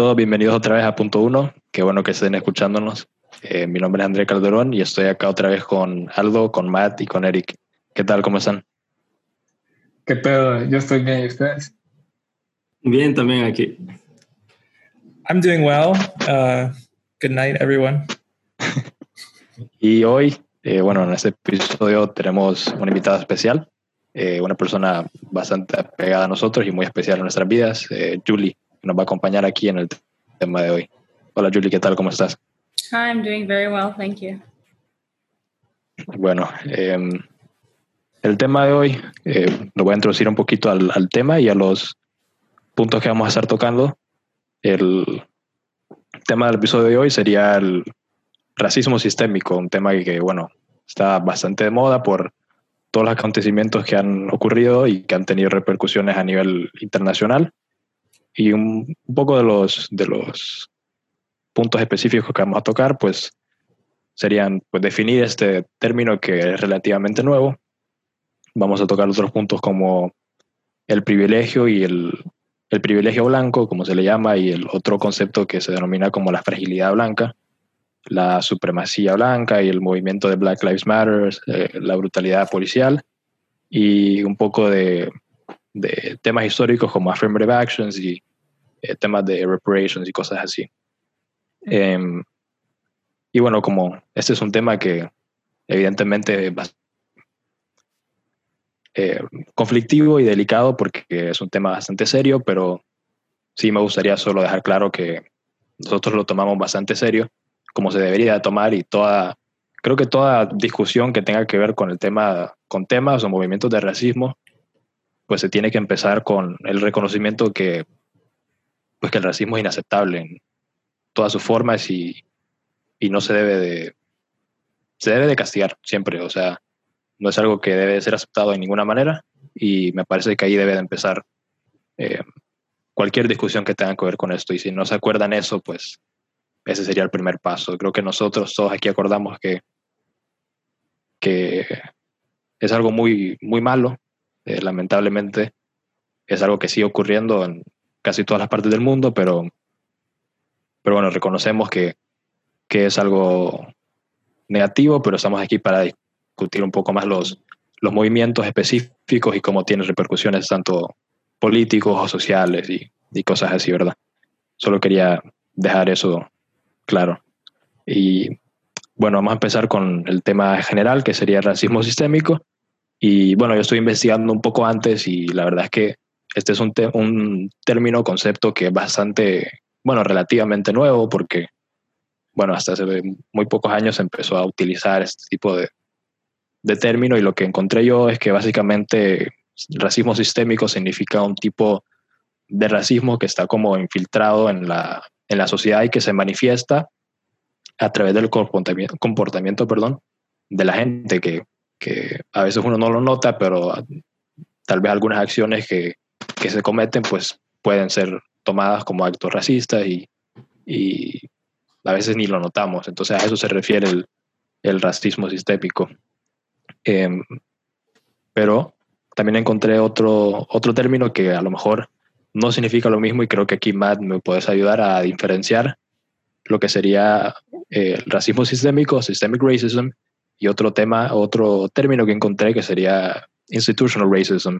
Todos, bienvenidos otra vez a Punto Uno. Qué bueno que estén escuchándonos. Eh, mi nombre es André Calderón y estoy acá otra vez con Aldo, con Matt y con Eric. ¿Qué tal? ¿Cómo están? ¿Qué pedo? Yo estoy bien, ¿y ustedes? Bien, también aquí. I'm doing well. Uh, good night, everyone. y hoy, eh, bueno, en este episodio tenemos una invitada especial, eh, una persona bastante pegada a nosotros y muy especial en nuestras vidas, eh, Julie, que nos va a acompañar aquí en el tema de hoy. Hola Julie, ¿qué tal? ¿Cómo estás? Hi, I'm doing very well, thank you. Bueno, em, el tema de hoy, eh, lo voy a introducir un poquito al, al, tema y a los puntos que vamos a estar tocando. El tema del episodio de hoy sería el racismo sistémico, un tema que, bueno, está bastante de moda por todos los acontecimientos que han ocurrido y que han tenido repercusiones a nivel internacional. Y un, poco de los, de los puntos específicos que vamos a tocar, pues serían pues, definir este término que es relativamente nuevo. Vamos a tocar otros puntos como el privilegio y el, el privilegio blanco, como se le llama, y el otro concepto que se denomina como la fragilidad blanca, la supremacía blanca y el movimiento de Black Lives Matter, eh, la brutalidad policial y un poco de, de temas históricos como affirmative actions y eh, temas de reparations y cosas así. Eh, y bueno, como este es un tema que evidentemente es eh, conflictivo y delicado porque es un tema bastante serio, pero sí me gustaría solo dejar claro que nosotros lo tomamos bastante serio, como se debería tomar y toda, creo que toda discusión que tenga que ver con el tema, con temas o movimientos de racismo, pues se tiene que empezar con el reconocimiento que, pues que el racismo es inaceptable en todas sus formas y, y no se debe de, se debe de castigar siempre, o sea, no es algo que debe ser aceptado de ninguna manera y me parece que ahí debe de empezar eh, cualquier discusión que tenga que ver con esto y si no se acuerdan eso, pues ese sería el primer paso. Creo que nosotros todos aquí acordamos que, que es algo muy, muy malo, eh, lamentablemente es algo que sigue ocurriendo en casi todas las partes del mundo, pero, pero bueno, reconocemos que, que es algo negativo, pero estamos aquí para discutir un poco más los, los movimientos específicos y cómo tienen repercusiones tanto políticos o sociales y, y cosas así, ¿verdad? Solo quería dejar eso claro. Y bueno, vamos a empezar con el tema general, que sería el racismo sistémico. Y bueno, yo estoy investigando un poco antes y la verdad es que este es un, un término, concepto que es bastante, bueno, relativamente nuevo porque, bueno, hasta hace muy pocos años empezó a utilizar este tipo de, de término y lo que encontré yo es que básicamente racismo sistémico significa un tipo de racismo que está como infiltrado en la, en la sociedad y que se manifiesta a través del comportamiento, comportamiento perdón, de la gente, que, que a veces uno no lo nota, pero tal vez algunas acciones que, que se cometen pues pueden ser tomadas como actos racistas y, y, a veces ni lo notamos. Entonces a eso se refiere el, el racismo sistémico. Eh, pero también encontré otro, otro término que a lo mejor no significa lo mismo y creo que aquí Matt me puedes ayudar a diferenciar lo que sería eh, el racismo sistémico, systemic racism, y otro tema, otro término que encontré que sería institutional racism,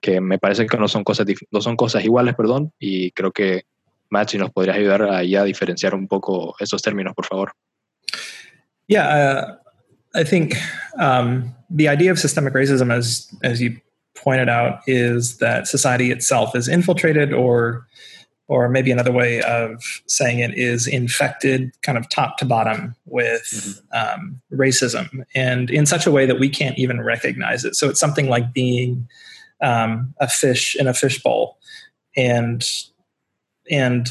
que me parece que no son cosas, no son cosas iguales, perdón, y creo que Matt, si nos podrías ayudar ahí a diferenciar un poco esos términos, por favor. Yeah, uh, I think um, the idea of systemic racism, as as you pointed out, is that society itself is infiltrated, or or maybe another way of saying it is infected, kind of top to bottom, with mm-hmm. um, racism, and in such a way that we can't even recognize it. So it's something like being um, a fish in a fishbowl, and and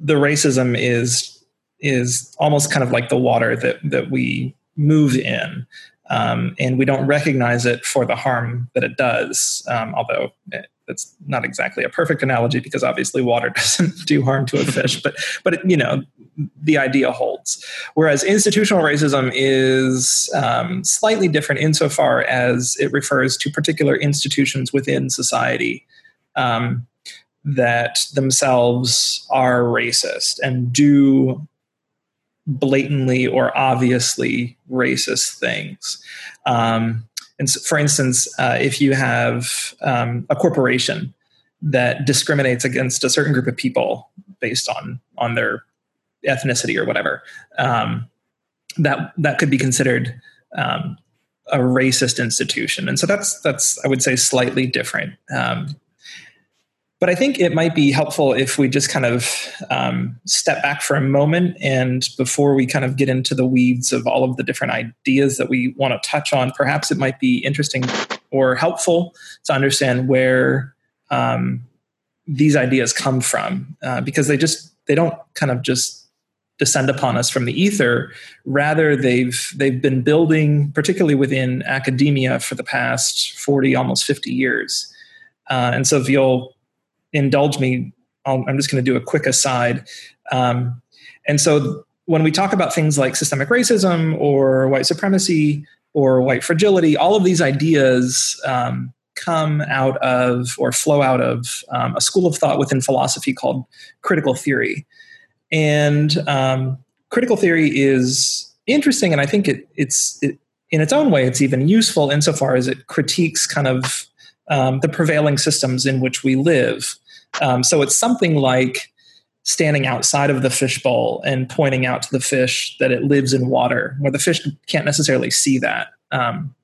the racism is is almost kind of like the water that that we move in. Um, and we don't recognize it for the harm that it does, um, although it's not exactly a perfect analogy because obviously water doesn't do harm to a fish, but but it, you know the idea holds. Whereas institutional racism is um, slightly different insofar as it refers to particular institutions within society um, that themselves are racist and do blatantly or obviously racist things. Um, and so, for instance, uh, if you have um, a corporation that discriminates against a certain group of people based on on their ethnicity or whatever, um, that that could be considered um, a racist institution. And so that's that's I would say slightly different. But I think it might be helpful if we just kind of um, step back for a moment and before we kind of get into the weeds of all of the different ideas that we want to touch on, perhaps it might be interesting or helpful to understand where um, these ideas come from uh, because they just they don't kind of just descend upon us from the ether. Rather they've they've been building particularly within academia for the past 40 almost 50 years. Uh, and so if you'll indulge me, i am just going to do a quick aside. Um, and so when we talk about things like systemic racism or white supremacy or white fragility, all of these ideas um, come out of or flow out of um, a school of thought within philosophy called critical theory. And um, critical theory is interesting, and I think it, it's it, in its own way, it's even useful insofar as it critiques kind of um, the prevailing systems in which we live. Um, so it's something like standing outside of the fishbowl and pointing out to the fish that it lives in water, where the fish can't necessarily see that. Um,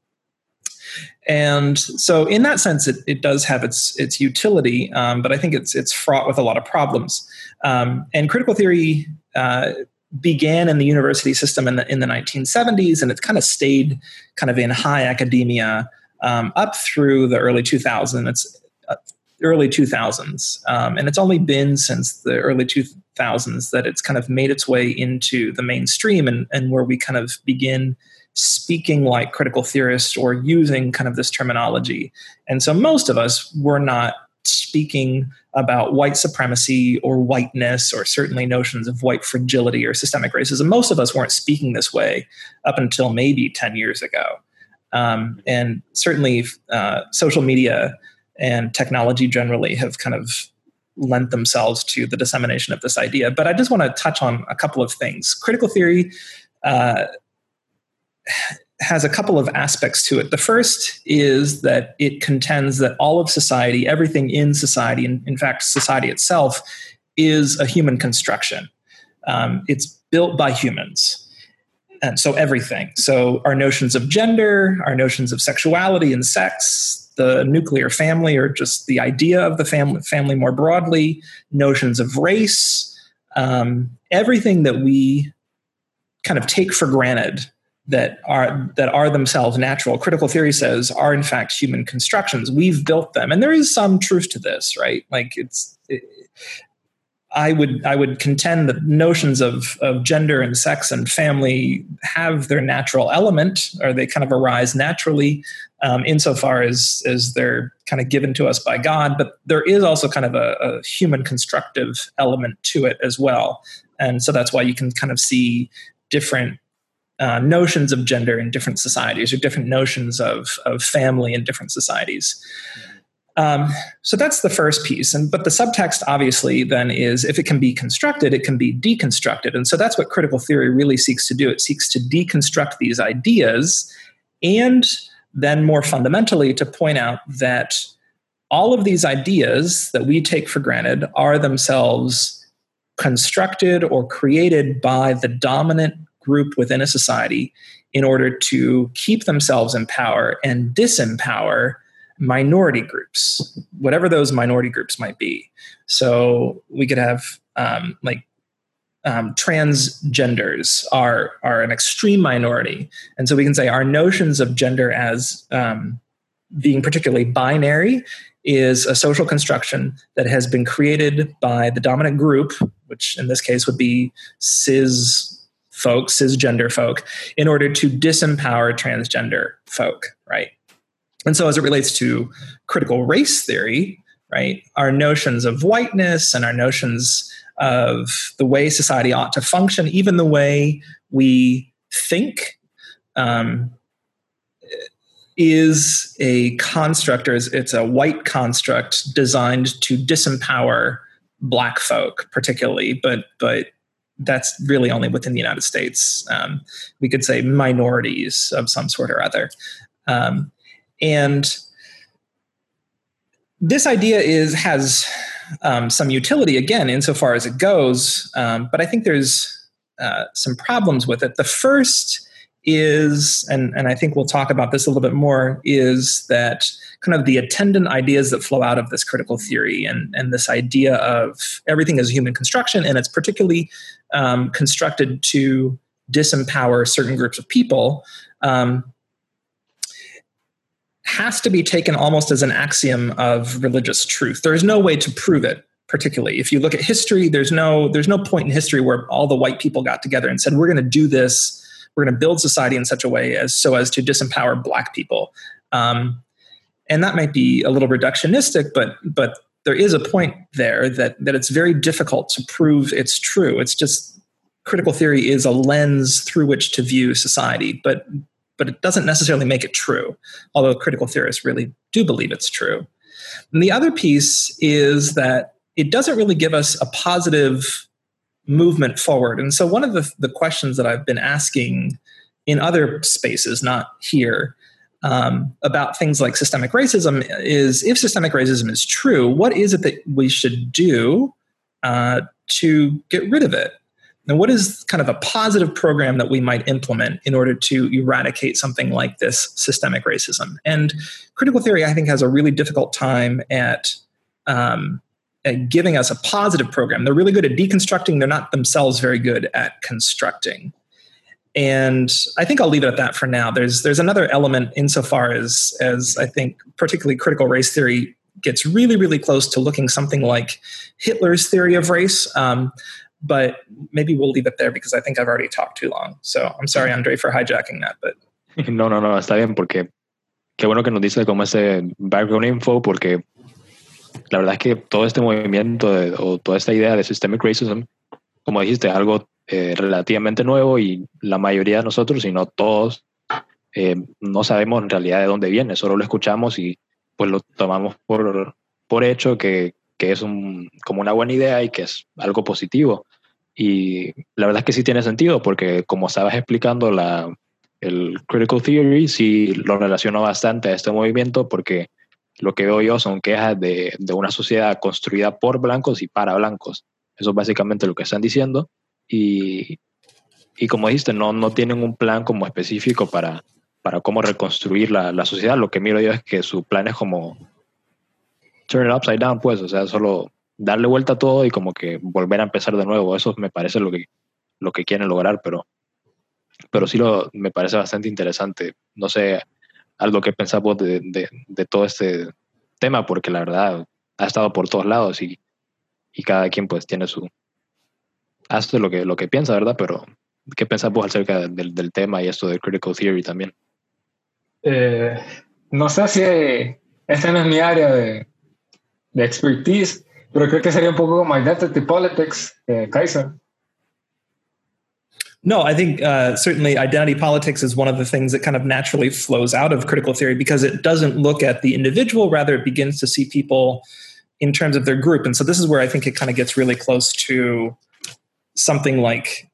and so, in that sense, it, it does have its its utility, um, but I think it's it's fraught with a lot of problems. Um, and critical theory uh, began in the university system in the in the 1970s, and it's kind of stayed kind of in high academia um, up through the early 2000s. It's uh, early 2000s, um, and it's only been since the early 2000s that it's kind of made its way into the mainstream, and, and where we kind of begin speaking like critical theorists or using kind of this terminology. And so most of us were not speaking about white supremacy or whiteness or certainly notions of white fragility or systemic racism. Most of us weren't speaking this way up until maybe 10 years ago. Um, and certainly, uh, social media and technology generally have kind of lent themselves to the dissemination of this idea. But I just want to touch on a couple of things. Critical theory uh, has a couple of aspects to it. The first is that it contends that all of society, everything in society, and in fact, society itself, is a human construction. Um, it's built by humans and so everything. So our notions of gender our notions of sexuality and sex the nuclear family or just the idea of the family family more broadly notions of race um, everything that we kind of take for granted that are that are themselves natural. Critical theory says are in fact human constructions. We've built them. And there is some truth to this right? Like it's it, I would I would contend that notions of of gender and sex and family have their natural element, or they kind of arise naturally, um, insofar as as they're kind of given to us by God. But there is also kind of a, a human constructive element to it as well, and so that's why you can kind of see different uh, notions of gender in different societies, or different notions of of family in different societies. Mm-hmm. Um, so that's the first piece. And but the subtext obviously then is if it can be constructed, it can be deconstructed. And so that's what critical theory really seeks to do. It seeks to deconstruct these ideas and then more fundamentally to point out that all of these ideas that we take for granted are themselves constructed or created by the dominant group within a society in order to keep themselves in power and disempower minority groups, whatever those minority groups might be. So we could have um, like um, transgenders are are an extreme minority, and so we can say our notions of gender as um, being particularly binary is a social construction that has been created by the dominant group, which in this case would be cis folks, cisgender folk, in order to disempower transgender folk, right? And so, as it relates to critical race theory, right, our notions of whiteness and our notions of the way society ought to function, even the way we think, um, is a construct, or it's a white construct designed to disempower black folk, particularly, but but that's really only within the United States. Um, we could say minorities of some sort or other, um, and this idea is has um, some utility again insofar as it goes, um, but I think there's uh, some problems with it. The first is, and, and I think we'll talk about this a little bit more, is that kind of the attendant ideas that flow out of this critical theory and, and this idea of everything is human construction, and it's particularly um, constructed to disempower certain groups of people. Um, has to be taken almost as an axiom of religious truth. There is no way to prove it particularly. If you look at history there's no there's no point in history where all the white people got together and said we're going to do this. We're going to build society in such a way as so as to disempower black people. Um, and that might be a little reductionistic but but there is a point there that that it's very difficult to prove it's true. It's just critical theory is a lens through which to view society. But but it doesn't necessarily make it true although critical theorists really do believe it's true and the other piece is that it doesn't really give us a positive movement forward. And so, one of the, the questions that I've been asking in other spaces, not here, um, about things like systemic racism is if systemic racism is true, what is it that we should do uh, to get rid of it? And what is kind of a positive program that we might implement in order to eradicate something like this systemic racism? And critical theory, I think, has a really difficult time at um, at giving us a positive program. They're really good at deconstructing. They're not themselves very good at constructing. And I think I'll leave it at that for now. There's there's another element insofar as as I think particularly critical race theory gets really really close to looking something like Hitler's theory of race. Um, but maybe we'll leave it there because I think I've already talked too long. So I'm sorry, Andre, for hijacking that. But no, no, no, está bien porque qué bueno que nos dice como ese background info porque la verdad es que todo este movimiento o toda esta idea de systemic racism, como dijiste, es algo eh, relativamente nuevo y la mayoría de nosotros, si no todos, eh, no sabemos en realidad de dónde viene, solo lo escuchamos y pues lo tomamos por, por hecho que, que es un, como una buena idea y que es algo positivo. Y la verdad es que sí tiene sentido porque como estabas explicando la, el critical theory, sí lo relaciono bastante a este movimiento porque lo que veo yo son quejas de, de, una sociedad construida por blancos y para blancos. Eso es básicamente lo que están diciendo. Y, y como dijiste, no, no tienen un plan como específico para, para cómo reconstruir la, la, sociedad. Lo que miro yo es que su plan es como turn it upside down, pues, o sea, solo darle vuelta a todo y como que volver a empezar de nuevo. Eso me parece lo que, lo que quieren lograr, pero, pero sí lo, me parece bastante interesante. No sé, algo que pensás vos de, de, todo este tema, porque la verdad ha estado por todos lados y, y cada quien pues tiene su... hace lo que, lo que piensa, ¿verdad? Pero ¿qué pensás vos acerca del, del tema y esto de critical theory también? Eh, no sé si esta no es mi área de, de expertise, pero creo que sería un poco como identity politics, eh, Kaiser. No, I think uh, certainly identity politics is one of the things that kind of naturally flows out of critical theory because it doesn't look at the individual, rather, it begins to see people in terms of their group. And so this is where I think it kind of gets really close to something like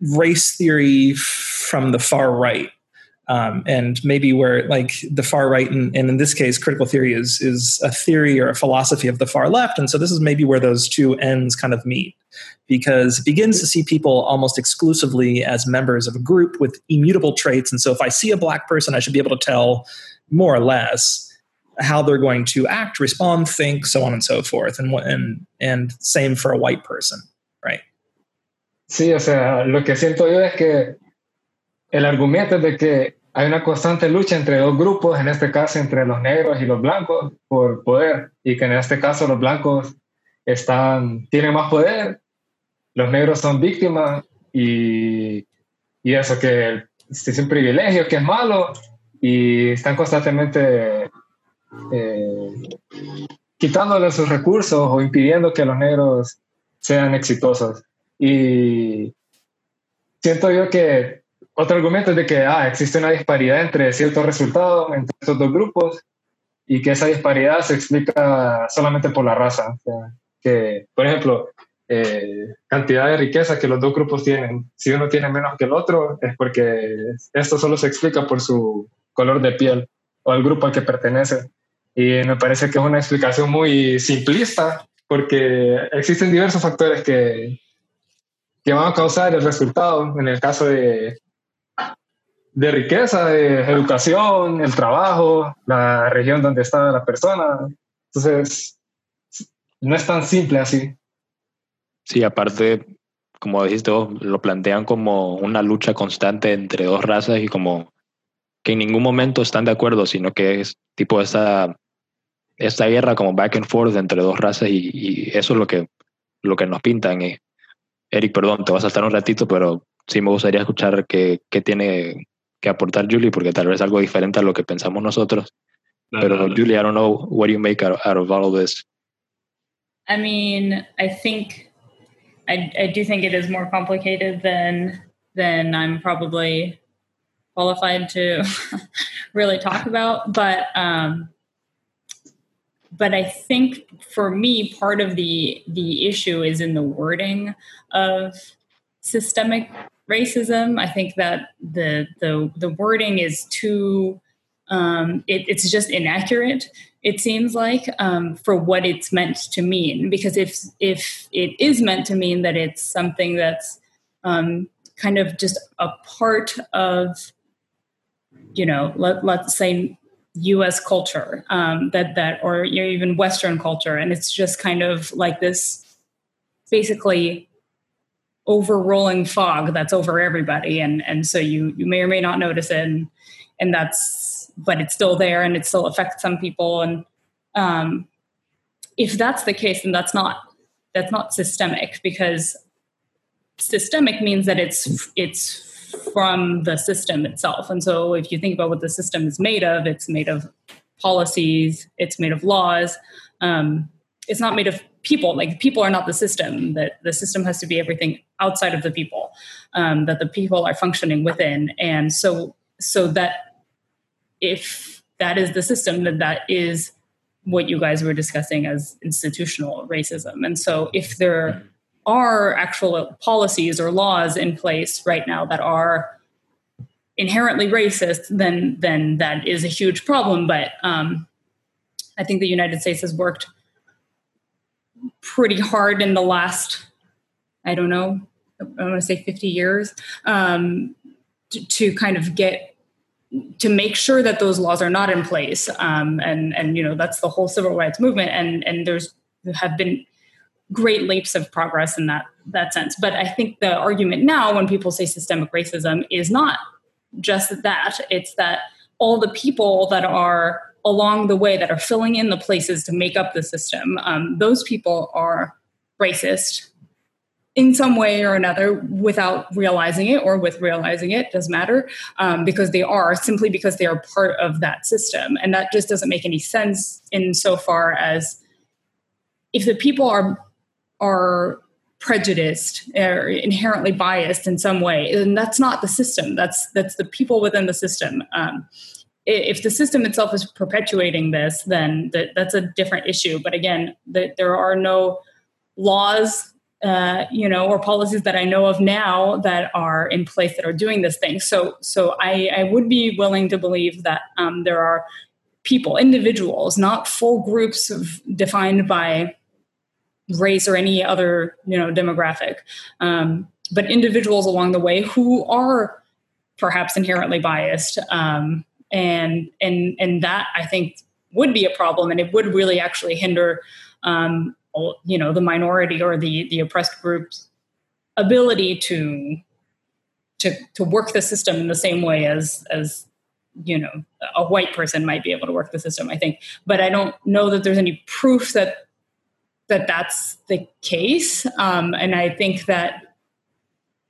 race theory from the far right um, and maybe where like the far right and, and, in this case critical theory is is a theory or a philosophy of the far left. And so this is maybe where those two ends kind of meet because it begins to see people almost exclusively as members of a group with immutable traits. And so if i see a black person i should be able to tell more or less how they're going to act respond think so on and so forth. And and and same for a white person right? Sí o sea lo que siento yo es que el argumento de que hay una constante lucha entre dos grupos, en este caso entre los negros y los blancos, por poder, y que en este caso los blancos están, tienen más poder, los negros son víctimas y, y eso que es un privilegio, que es malo, y están constantemente eh, quitándole sus recursos o impidiendo que los negros sean exitosos. Y siento yo que otro argumento es de que ah, existe una disparidad entre ciertos resultados entre estos dos grupos y que esa disparidad se explica solamente por la raza. que, por ejemplo, eh, cantidad de riqueza que los dos grupos tienen. Si uno tiene menos que el otro, es porque esto solo se explica por su color de piel o al grupo al que pertenece. Y me parece que es una explicación muy simplista porque existen diversos factores que, que van a causar el resultado. En el caso de, de riqueza, de educación, el trabajo, la región donde está la persona. Entonces, no es tan simple así. Sí, aparte, como dijiste vos, lo plantean como una lucha constante entre dos razas y como que en ningún momento están de acuerdo, sino que es tipo esta, esta guerra como back and forth entre dos razas y, eso es lo que, lo que nos pintan. Y, Eric, perdón, te vas a saltar un ratito, pero sí me gustaría escuchar qué, qué tiene que aportar Julie, porque tal vez algo diferente a lo que pensamos nosotros. pero Julie, I don't know what you make out, out of all of this. I mean, I think I, I do think it is more complicated than than I'm probably qualified to really talk about. But um, but I think for me, part of the the issue is in the wording of systemic racism. I think that the the the wording is too um, it, it's just inaccurate it seems like um, for what it's meant to mean because if if it is meant to mean that it's something that's um, kind of just a part of you know let, let's say us culture um, that that or you know, even western culture and it's just kind of like this basically overrolling fog that's over everybody and and so you you may or may not notice it and, and that's but it's still there and it still affects some people. And um, if that's the case, then that's not that's not systemic because systemic means that it's it's from the system itself. And so if you think about what the system is made of, it's made of policies, it's made of laws. Um, it's not made of people. Like people are not the system. That the system has to be everything outside of the people. Um, that the people are functioning within. And so so that if that is the system, then that is what you guys were discussing as institutional racism. And so if there are actual policies or laws in place right now that are inherently racist, then then that is a huge problem. But um, I think the United States has worked pretty hard in the last, I don't know, I want to say 50 years um, to, to kind of get to make sure that those laws are not in place um, and and you know that's the whole civil rights movement and and there's have been great leaps of progress in that that sense. But i think the argument now when people say systemic racism is not just that it's that all the people that are along the way that are filling in the places to make up the system. Um, those people are racist in some way or another without realizing it or with realizing it doesn't matter um, because they are simply because they are part of that system. And that just doesn't make any sense in so far as if the people are are prejudiced or inherently biased in some way then that's not the system. That's that's the people within the system. Um, if the system itself is perpetuating this then that, that's a different issue but again the, there are no laws uh, you know, or policies that I know of now that are in place that are doing this thing. So, so I, I would be willing to believe that um, there are people, individuals, not full groups of, defined by race or any other, you know, demographic, um, but individuals along the way who are perhaps inherently biased, um, and and and that I think would be a problem, and it would really actually hinder um, you know the minority or the the oppressed group's ability to to to work the system in the same way as as you know a white person might be able to work the system i think. But i don't know that there's any proof that that that's the case um, and i think that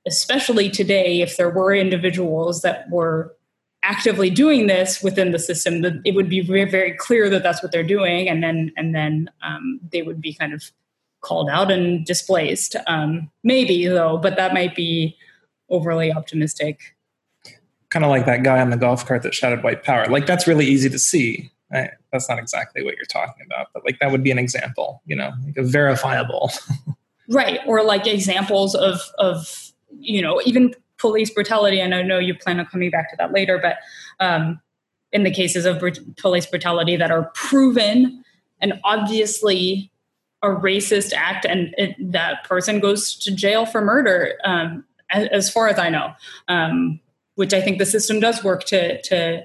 especially today if there were individuals that were actively doing this within the system, that it would be very, very clear that that's what they're doing, and then and then um, they would be kind of called out and displaced. Um, maybe though, but that might be overly optimistic kind of like that guy on the golf cart that shouted white power. Like that's really easy to see. Right? That's not exactly what you're talking about, but like that would be an example, you know, like a verifiable. right. Or like examples of, of, you know, even police brutality. And I know you plan on coming back to that later, but um, in the cases of br- police brutality that are proven and obviously a racist act and it, that person goes to jail for murder um, as, as, far as i know um, which i think the system does work to to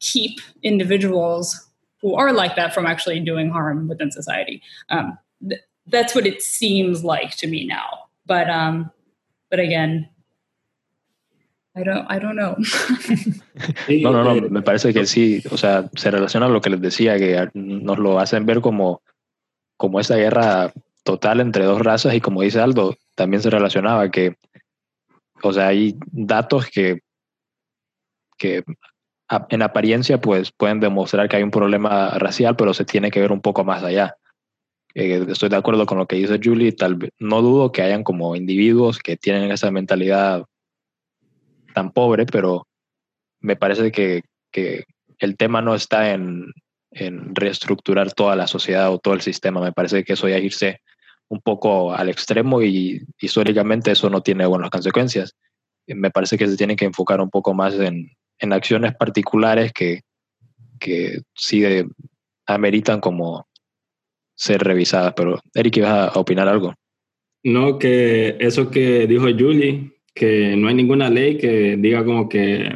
keep individuals who are like that from actually doing harm within society um, th- that's what it seems like to me now but um but again I don't, I don't know. no, no, no, me parece que sí, o sea, se relaciona a lo que les decía, que nos lo hacen ver como, como esa guerra total entre dos razas y como dice Aldo, también se relacionaba que, o sea, hay datos que, que en apariencia pues pueden demostrar que hay un problema racial, pero se tiene que ver un poco más allá. Eh, estoy de acuerdo con lo que dice Julie, tal vez, no dudo que hayan como individuos que tienen esa mentalidad tan pobre, pero me parece que, que el tema no está en, en, reestructurar toda la sociedad o todo el sistema. Me parece que eso ya irse un poco al extremo y históricamente eso no tiene buenas consecuencias. Me parece que se tiene que enfocar un poco más en, en acciones particulares que, que sí ameritan como ser revisadas. Pero Eric, ¿ibas a opinar algo? No, que eso que dijo Julie, que no hay ninguna ley que diga como que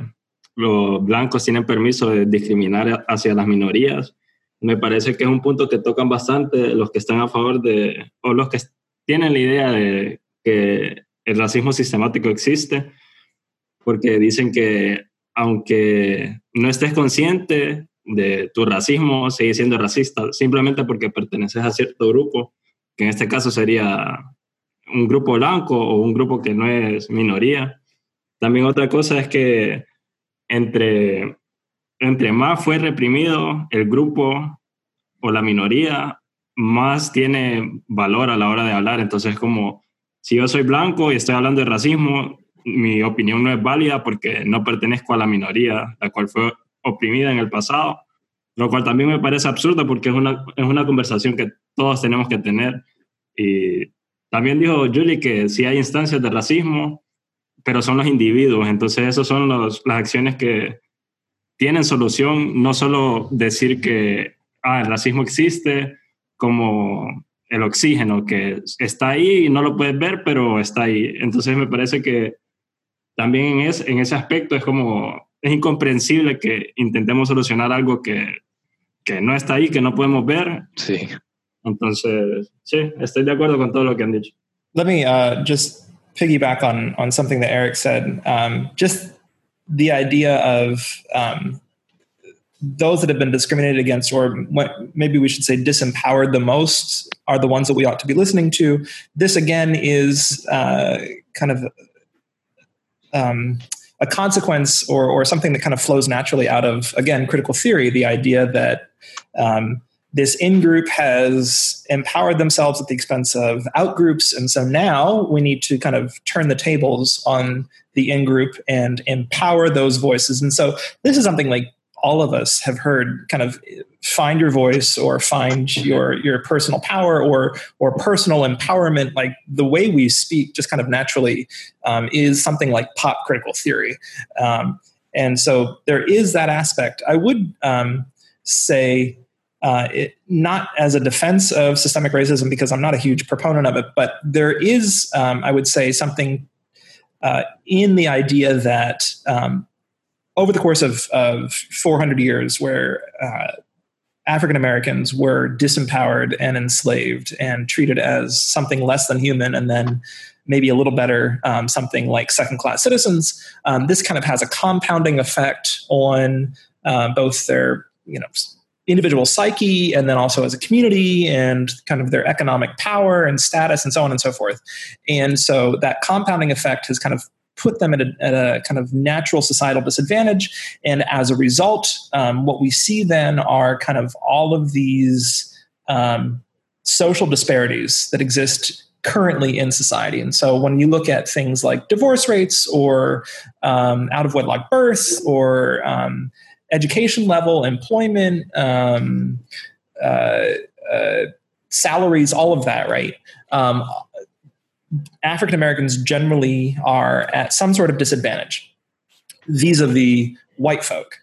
los blancos tienen permiso de discriminar hacia las minorías. Me parece que es un punto que tocan bastante los que están a favor de, o los que tienen la idea de que el racismo sistemático existe, porque dicen que aunque no estés consciente de tu racismo, sigues siendo racista simplemente porque perteneces a cierto grupo, que en este caso sería un grupo blanco o un grupo que no es minoría. También otra cosa es que entre, entre más fue reprimido el grupo o la minoría, más tiene valor a la hora de hablar. Entonces, como si yo soy blanco y estoy hablando de racismo, mi opinión no es válida porque no pertenezco a la minoría, la cual fue oprimida en el pasado, lo cual también me parece absurdo porque es una, es una conversación que todos tenemos que tener y también dijo Julie que sí hay instancias de racismo, pero son los individuos. Entonces, esas son las acciones que tienen solución, no solo decir que ah, el racismo existe como el oxígeno, que está ahí y no lo puedes ver, pero está ahí. Entonces, me parece que también es, en ese aspecto es como, es incomprensible que intentemos solucionar algo que, que no está ahí, que no podemos ver. Sí. Entonces, sí, estoy de acuerdo con todo lo que han dicho. Let me uh, just piggyback on on something that Eric said. Um, just the idea of um, those that have been discriminated against, or maybe we should say disempowered the most, are the ones that we ought to be listening to. This again is uh, kind of um, a consequence or, or something that kind of flows naturally out of, again, critical theory, the idea that um, this in group has empowered themselves at the expense of out groups. And so now we need to kind of turn the tables on the in group and empower those voices. And so this is something like all of us have heard kind of find your voice or find your your personal power or or personal empowerment like the way we speak just kind of naturally um, is something like pop critical theory um, and so there is that aspect i would um, say uh, it, not as a defense of systemic racism because I'm not a huge proponent of it, but there is, um, I would say, something uh, in the idea that um, over the course of, of 400 years, where uh, African Americans were disempowered and enslaved and treated as something less than human, and then maybe a little better, um, something like second class citizens, um, this kind of has a compounding effect on uh, both their you know individual psyche and then also as a community and kind of their economic power and status and so on and so forth. And so that compounding effect has kind of put them at a, at a kind of natural societal disadvantage. And as a result, um, what we see then are kind of all of these um, social disparities that exist currently in society. And so when you look at things like divorce rates or um, out of wedlock births or um, education level, employment, um, uh, uh, salaries, all of that, right? Um, African Americans generally are at some sort of disadvantage vis a vis white folk.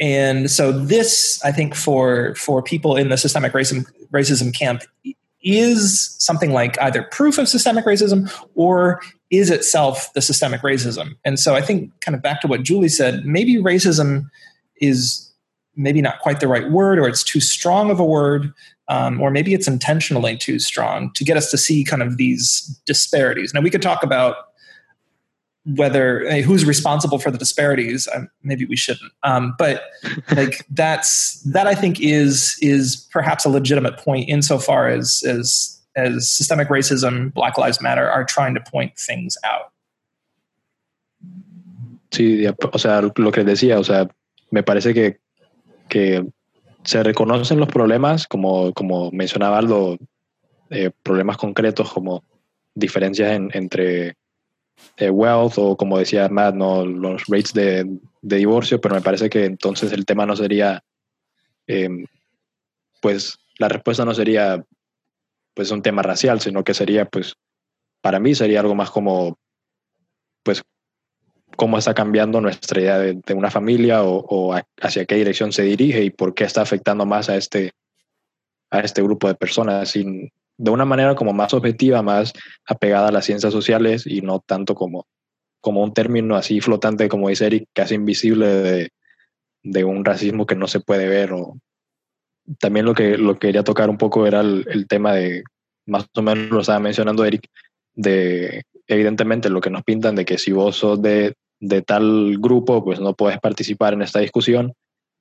And so this, I think, for for people in the systemic racism racism camp is something like either proof of systemic racism or is itself the systemic racism. And so I think kind of back to what Julie said, maybe racism is maybe not quite the right word or it's too strong of a word um, or maybe it's intentionally too strong to get us to see kind of these disparities. Now we could talk about whether who's responsible for the disparities um, maybe we shouldn't um, but like that's that i think is is perhaps a legitimate point insofar as as as systemic racism black lives matter are trying to point things out sí o sea lo que decía o sea me parece que que se reconocen los problemas como como mencionaba Aldo eh, problemas concretos como diferencias en, entre eh, wealth o como decía Matt, ¿no? los rates de, de, divorcio, pero me parece que entonces el tema no sería, em, pues la respuesta no sería pues un tema racial, sino que sería pues para mí sería algo más como pues cómo está cambiando nuestra idea de, una familia o, o, hacia qué dirección se dirige y por qué está afectando más a este, a este grupo de personas sin, de una manera como más objetiva, más apegada a las ciencias sociales y no tanto como, como un término así flotante, como dice Eric, casi invisible de, de un racismo que no se puede ver. O... También lo que, lo quería tocar un poco era el, tema de, más o menos lo estaba mencionando Eric, de evidentemente lo que nos pintan de que si vos sos de, de tal grupo, pues no puedes participar en esta discusión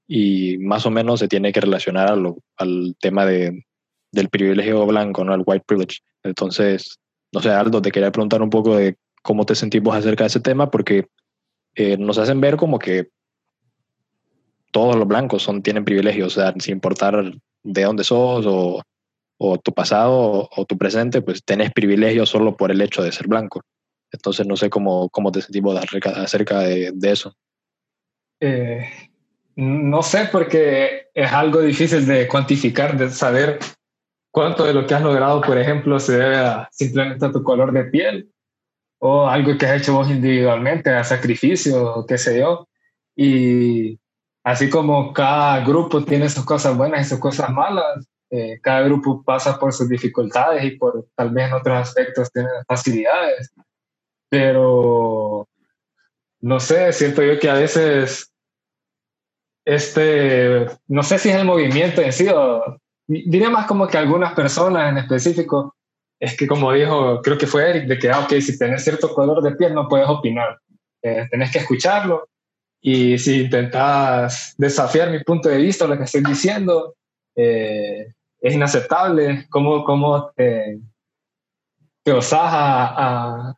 y más o menos se tiene que relacionar al tema de, del privilegio blanco, ¿no? El white privilege. Entonces, no sé, Aldo, te quería preguntar un poco de cómo te sentimos acerca de ese tema, porque eh, nos hacen ver como que todos los blancos son, tienen privilegios, o sea, sin importar de dónde sos o, o tu pasado o, tu presente, pues tenés privilegios solo por el hecho de ser blanco. Entonces, no sé cómo, cómo te sentimos acerca, acerca de, de eso. Eh, no sé, porque es algo difícil de cuantificar, de saber cuánto de lo que has logrado, por ejemplo, se debe a simplemente a tu color de piel o algo que has hecho vos individualmente, a sacrificio, qué sé yo. Y así como cada grupo tiene sus cosas buenas y sus cosas malas, eh, cada grupo pasa por sus dificultades y por tal vez en otros aspectos tiene facilidades. Pero no sé, siento yo que a veces este, no sé si es el movimiento en sí o diría más como que algunas personas en específico, es que como dijo, creo que fue Eric, de que, ah, ok, si tenés cierto color de piel no puedes opinar, eh, tenés que escucharlo y si intentas desafiar mi punto de vista, lo que estoy diciendo, eh, es inaceptable, cómo, cómo te, te osas a, a,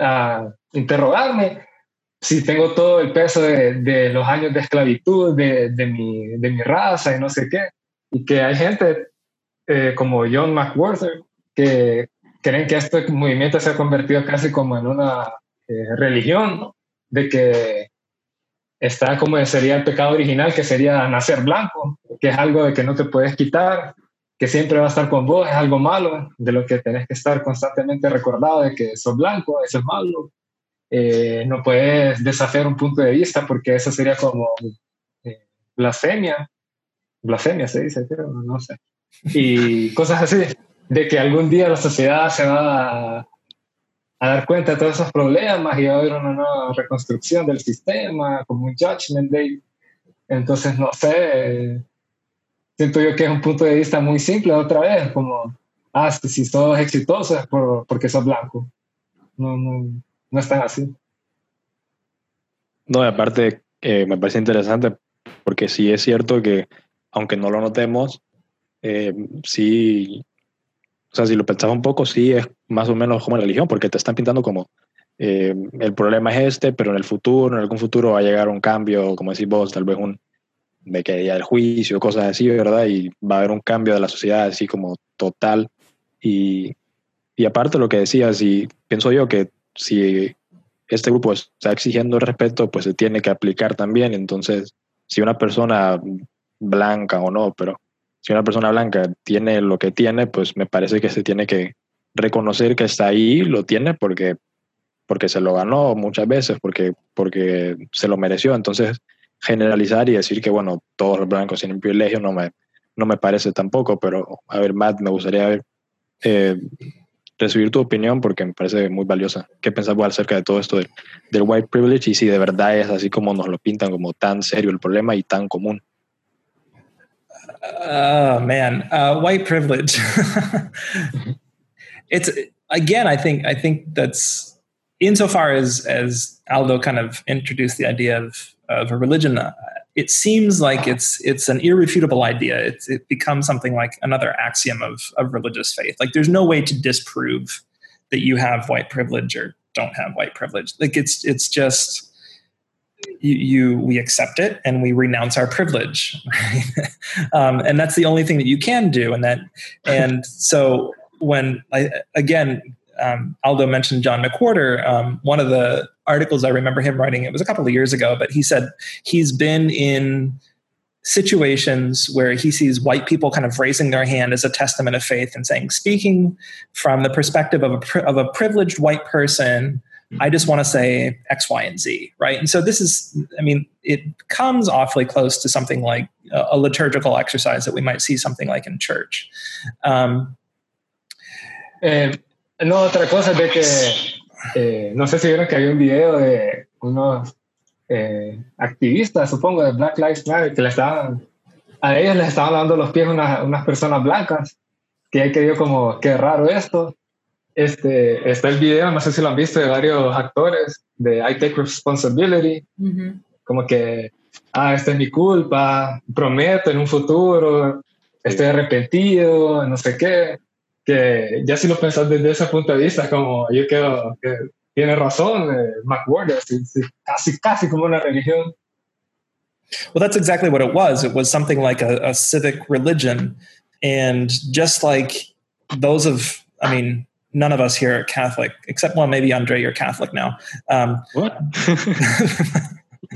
a, interrogarme. Si tengo todo el peso de, de los años de esclavitud de, de, mi, de mi raza y no sé qué. Y que hay gente eh, como John McWhorter que creen que este movimiento se ha convertido casi como en una eh, religión, de que está como sería el pecado original, que sería nacer blanco, que es algo de que no te puedes quitar, que siempre va a estar con vos, es algo malo, de lo que tenés que estar constantemente recordado de que sos blanco, eso es malo. Eh, no puedes desafiar un punto de vista porque eso sería como blasfemia blasfemia se dice, pero no sé. Y cosas así, de que algún día la sociedad se va a, dar cuenta de todos esos problemas y va a haber una nueva reconstrucción del sistema, como un judgment day. Entonces, no sé, siento yo que es un punto de vista muy simple otra vez, como, ah, si sos exitoso es por, porque sos blanco. No, no, no es tan así. No, aparte, eh, me parece interesante porque sí es cierto que aunque no lo notemos, eh, sí, o sea, si lo pensamos un poco, sí es más o menos como la religión, porque te están pintando como eh, el problema es este, pero en el futuro, en algún futuro va a llegar un cambio, como decís vos, tal vez un de que el juicio, cosas así, ¿verdad? Y va a haber un cambio de la sociedad así como total. Y, Y aparte lo que decías, y pienso yo que si este grupo está exigiendo respeto, pues se tiene que aplicar también. Entonces, si una persona blanca o no, pero si una persona blanca tiene lo que tiene, pues me parece que se tiene que reconocer que está ahí, lo tiene porque, porque se lo ganó muchas veces, porque, porque se lo mereció. Entonces, generalizar y decir que, bueno, todos los blancos tienen privilegio no me, no me parece tampoco, pero a ver, Matt, me gustaría eh, recibir tu opinión porque me parece muy valiosa. ¿Qué pensás vos acerca de todo esto del white privilege y si de verdad es así como nos lo pintan como tan serio el problema y tan común? Oh man, uh, white privilege. it's again, I think I think that's insofar as as Aldo kind of introduced the idea of of a religion. Uh, it seems like it's it's an irrefutable idea. It, it becomes something like another axiom of of religious faith. Like there's no way to disprove that you have white privilege or don't have white privilege. Like it's it's just you, you, we accept it and we renounce our privilege right? um, and that's the only thing that you can do and that and so when I, again um, aldo mentioned john mcwhorter um, one of the articles i remember him writing it was a couple of years ago but he said he's been in situations where he sees white people kind of raising their hand as a testament of faith and saying speaking from the perspective of a, of a privileged white person I just want to say X, Y, and Z, right? And so this is, I mean, it comes awfully close to something like a, liturgical exercise that we might see something like in church. Um, eh, no, otra cosa de que, eh, no sé si vieron que había un video de unos eh, activistas, supongo, de Black Lives Matter, que le estaban, a ellos les estaban dando los pies unas, unas personas blancas, que hay que ver como, qué raro esto este, está el video, no sé si lo han visto, de varios actores de I Take Responsibility, como que, ah, esta es mi culpa, prometo en un futuro, estoy arrepentido, no sé qué, que ya si lo pensás desde ese punto de vista, como yo creo que tiene razón, eh, McWhorter, casi, casi como una religión. Well, that's exactly what it was. It was something like a, a civic religion. And just like those of, I mean, none of us here are Catholic, except well, maybe Andre, you're Catholic now. Um, what?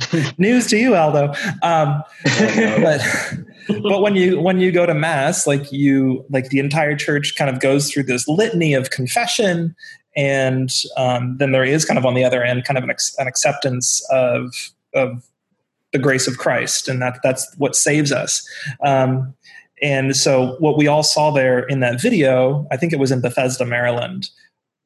news to you, Aldo. Um, but but when you when you go to mass, like you like the entire church kind of goes through this litany of confession, and um, then there is kind of on the other end kind of an, an acceptance of of the grace of Christ, and that that's what saves us. Um, and so, what we all saw there in that video, I think it was in Bethesda, Maryland,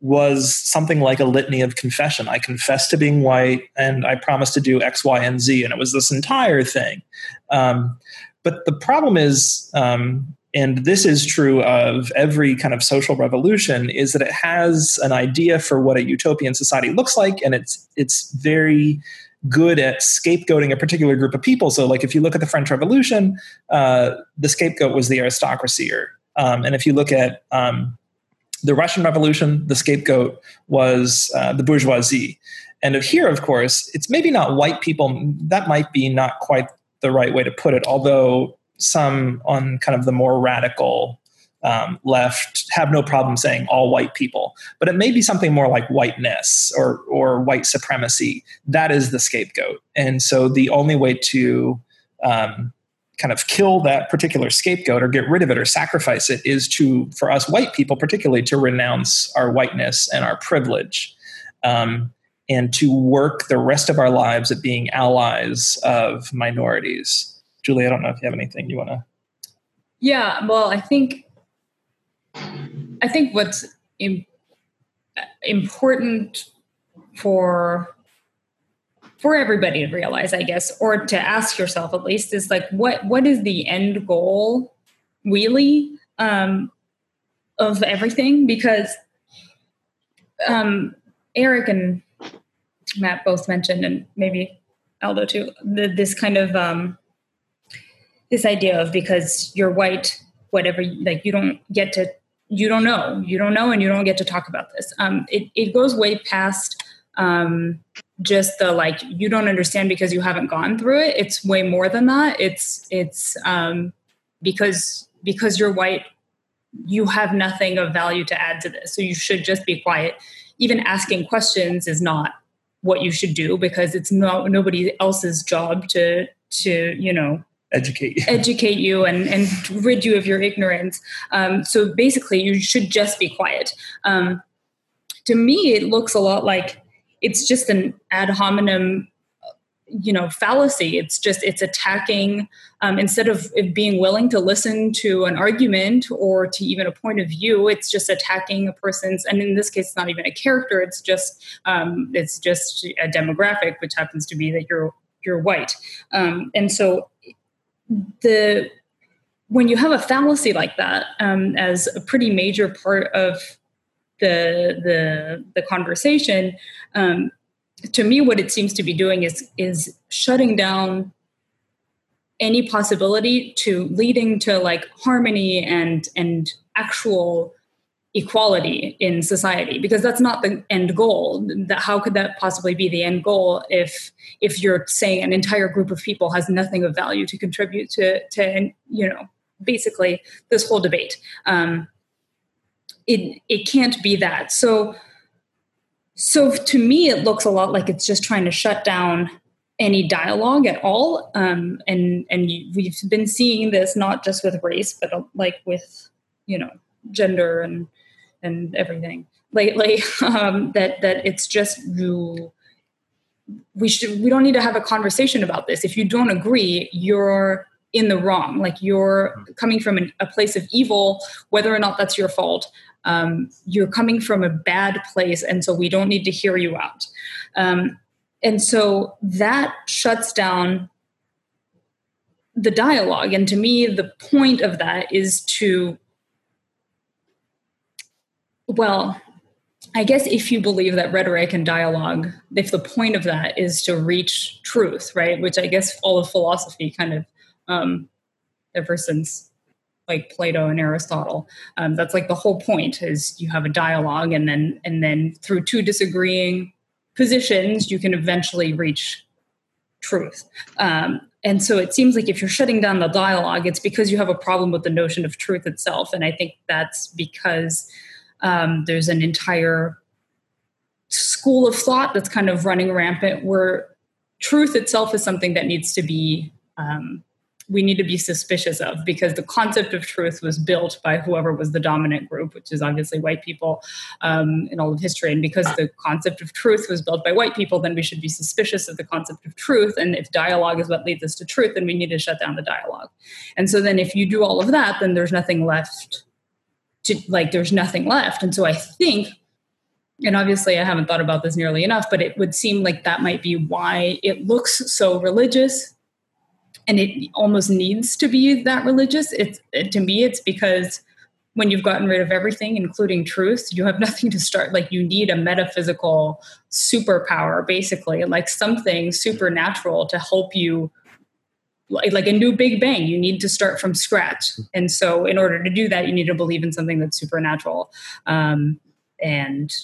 was something like a litany of confession. I confess to being white and I promise to do X, Y, and Z. And it was this entire thing. Um, but the problem is, um, and this is true of every kind of social revolution, is that it has an idea for what a utopian society looks like, and it's it's very good at scapegoating a particular group of people. So, like if you look at the French Revolution, uh, the scapegoat was the aristocracy, or um, and if you look at um, the Russian Revolution, the scapegoat was uh, the bourgeoisie. And here, of course, it's maybe not white people. That might be not quite the right way to put it, although some on kind of the more radical um, left have no problem saying all white people, but it may be something more like whiteness or or white supremacy. That is the scapegoat, and so the only way to um, kind of kill that particular scapegoat or get rid of it or sacrifice it is to for us white people particularly to renounce our whiteness and our privilege um, and to work the rest of our lives at being allies of minorities julie i don't know if you have anything you want to yeah well i think I think what's Im- important for for everybody to realize, I guess, or to ask yourself at least, is like what what is the end goal really um, of everything? Because um, Eric and Matt both mentioned, and maybe Aldo too, the, this kind of um, this idea of because you're white, whatever, like you don't get to you don't know you don't know and you don't get to talk about this um, it, it goes way past um, just the like you don't understand because you haven't gone through it it's way more than that it's it's um, because because you're white you have nothing of value to add to this. So you should just be quiet. Even asking questions is not what you should do because it's not nobody else's job to to you know educate you. educate you and and rid you of your ignorance. Um, so basically, you should just be quiet. Um, to me, it looks a lot like it's just an ad hominem you know fallacy it's just it's attacking um, instead of being willing to listen to an argument or to even a point of view it's just attacking a person's and in this case it's not even a character it's just um, it's just a demographic which happens to be that you're you're white um, and so the when you have a fallacy like that um, as a pretty major part of the the the conversation um, to me what it seems to be doing is is shutting down any possibility to leading to like harmony and and actual equality in society because that's not the end goal. That how could that possibly be the end goal if if you're saying an entire group of people has nothing of value to contribute to to you know basically this whole debate? Um it it can't be that. So so to me, it looks a lot like it's just trying to shut down any dialogue at all. Um, and and we've been seeing this not just with race, but like with you know gender and and everything lately. Um, that that it's just you. We should. We don't need to have a conversation about this. If you don't agree, you're in the wrong. Like you're coming from an, a place of evil, whether or not that's your fault um, you're coming from a bad place and so we don't need to hear you out um, and so that shuts down the dialogue and to me the point of that is to well i guess if you believe that rhetoric and dialogue if the point of that is to reach truth right which i guess all of philosophy kind of um, ever since like Plato and Aristotle. Um, that's like the whole point is you have a dialogue, and then and then through two disagreeing positions, you can eventually reach truth. Um, and so it seems like if you're shutting down the dialogue, it's because you have a problem with the notion of truth itself. And I think that's because um, there's an entire school of thought that's kind of running rampant where truth itself is something that needs to be um, we need to be suspicious of because the concept of truth was built by whoever was the dominant group, which is obviously white people um, in all of history. And because the concept of truth was built by white people, then we should be suspicious of the concept of truth. And if dialogue is what leads us to truth, then we need to shut down the dialogue. And so then if you do all of that, then there's nothing left to like, there's nothing left. And so I think and obviously I haven't thought about this nearly enough, but it would seem like that might be why it looks so religious and it almost needs to be that religious. It's it, to me, it's because when you've gotten rid of everything, including truth, you have nothing to start. Like you need a metaphysical superpower, basically, like something supernatural to help you. Like a new Big Bang, you need to start from scratch, and so in order to do that, you need to believe in something that's supernatural, um, and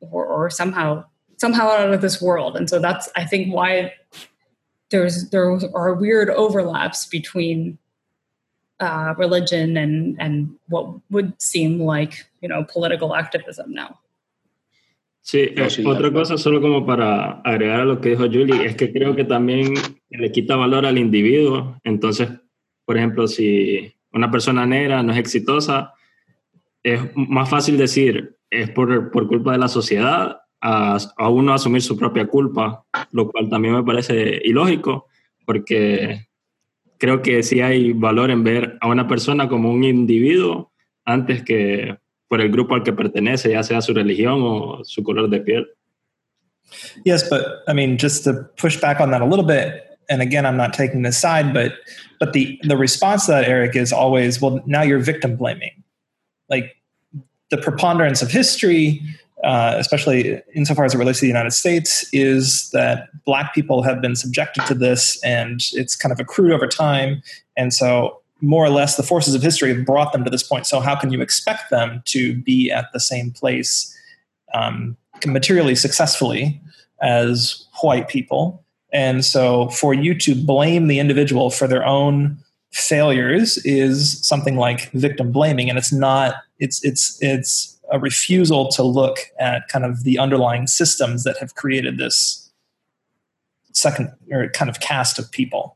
or, or somehow somehow out of this world. And so that's I think why there's there are weird overlaps between uh, religion and and what would seem like you know political activism now. Sí, sí, otra cosa solo como para agregar a lo que dijo Julie, es que creo que también le quita valor al individuo. Entonces, por ejemplo, si una persona negra no es exitosa, es más fácil decir, es por, por culpa de la sociedad a, a, uno asumir su propia culpa, lo cual también me parece ilógico, porque creo que sí hay valor en ver a una persona como un individuo antes que por el grupo al que pertenece, ya sea su religión o su color de piel. Yes, but I mean, just to push back on that a little bit, and again, I'm not taking this side, but but the the response to that, Eric, is always, well, now you're victim blaming. Like the preponderance of history uh, especially insofar as it relates to the United States, is that black people have been subjected to this and it's kind of accrued over time. And so, more or less, the forces of history have brought them to this point. So, how can you expect them to be at the same place um, materially successfully as white people? And so, for you to blame the individual for their own failures is something like victim blaming, and it's not. It's it's it's a refusal to look at kind of the underlying systems that have created this second or kind of cast of people.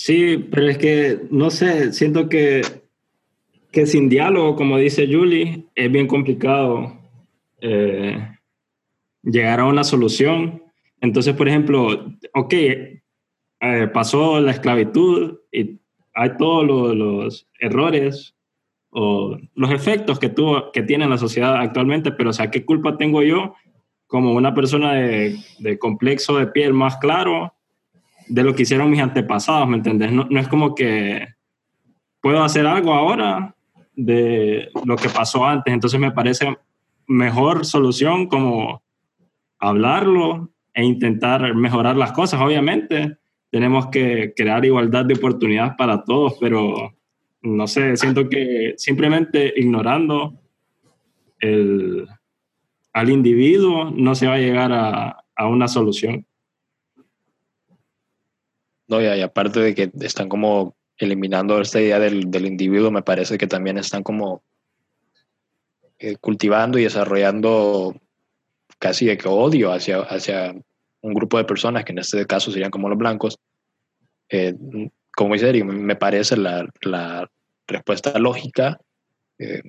Sí, pero es que no sé, siento que que sin diálogo, como dice Julie, es bien complicado eh, llegar a una solución. Entonces, por ejemplo, ok, eh, pasó la esclavitud y hay todos los, errores o los efectos que, tuvo, que tiene la sociedad actualmente, pero o sea, ¿qué culpa tengo yo como una persona de, de complejo de piel más claro de lo que hicieron mis antepasados, ¿me entiendes? No, no es como que puedo hacer algo ahora de lo que pasó antes. Entonces me parece mejor solución como hablarlo e intentar mejorar las cosas. Obviamente tenemos que crear igualdad de oportunidades para todos, pero no sé, siento que simplemente ignorando el, al individuo no se va a llegar a, a una solución. No, y aparte de que están como eliminando esta idea del, del individuo, me parece que también están como eh, cultivando y desarrollando casi de que odio hacia, hacia un grupo de personas, que en este caso serían como los blancos. Eh, como dice me parece la, la respuesta lógica, eh,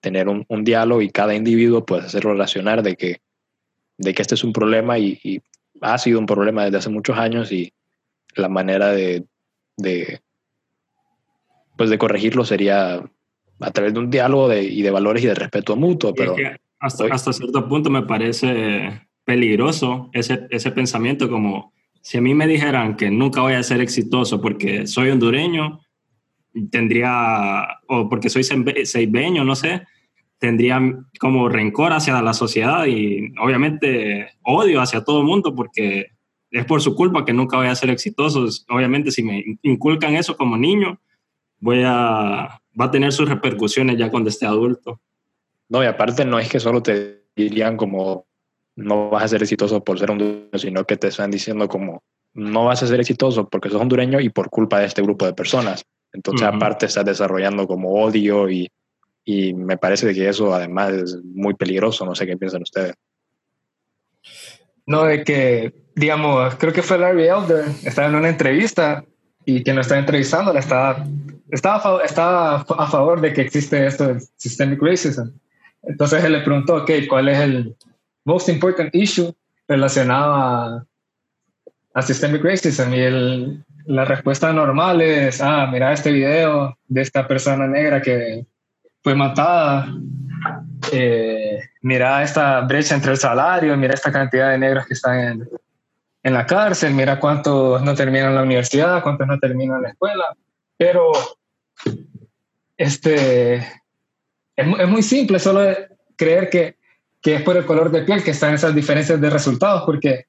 tener un, un, diálogo y cada individuo puede hacerlo racionar de que, de que este es un problema y, y ha sido un problema desde hace muchos años y la manera de, de, pues de corregirlo sería a través de un diálogo de, y de valores y de respeto mutuo. Pero hasta, hasta cierto punto me parece peligroso ese, ese pensamiento como si a mí me dijeran que nunca voy a ser exitoso porque soy hondureño, tendría, o porque soy seibeño, no sé, tendría como rencor hacia la sociedad y obviamente odio hacia todo el mundo porque es por su culpa que nunca voy a ser exitoso. Obviamente, si me inculcan eso como niño, voy a, va a tener sus repercusiones ya cuando esté adulto. No, y aparte no es que solo te dirían como no vas a ser exitoso por ser hondureño, sino que te están diciendo como no vas a ser exitoso porque sos hondureño y por culpa de este grupo de personas. Entonces, aparte, estás desarrollando como odio y, y me parece que eso además es muy peligroso. No sé qué piensan ustedes. No, de que digamos, creo que fue Larry Elder, estaba en una entrevista y quien lo estaba entrevistando estaba, estaba, estaba a favor de que existe esto de systemic racism. Entonces él le preguntó, ok, ¿cuál es el most important issue relacionado a, a systemic racism? Y el, la respuesta normal es, ah, mira este video de esta persona negra que fue matada eh, mira esta brecha entre el salario, mira esta cantidad de negros que están en, en la cárcel, mira cuántos no terminan la universidad, cuántos no terminan la escuela, pero este, es, muy simple solo creer que, que, es por el color de piel que están esas diferencias de resultados, porque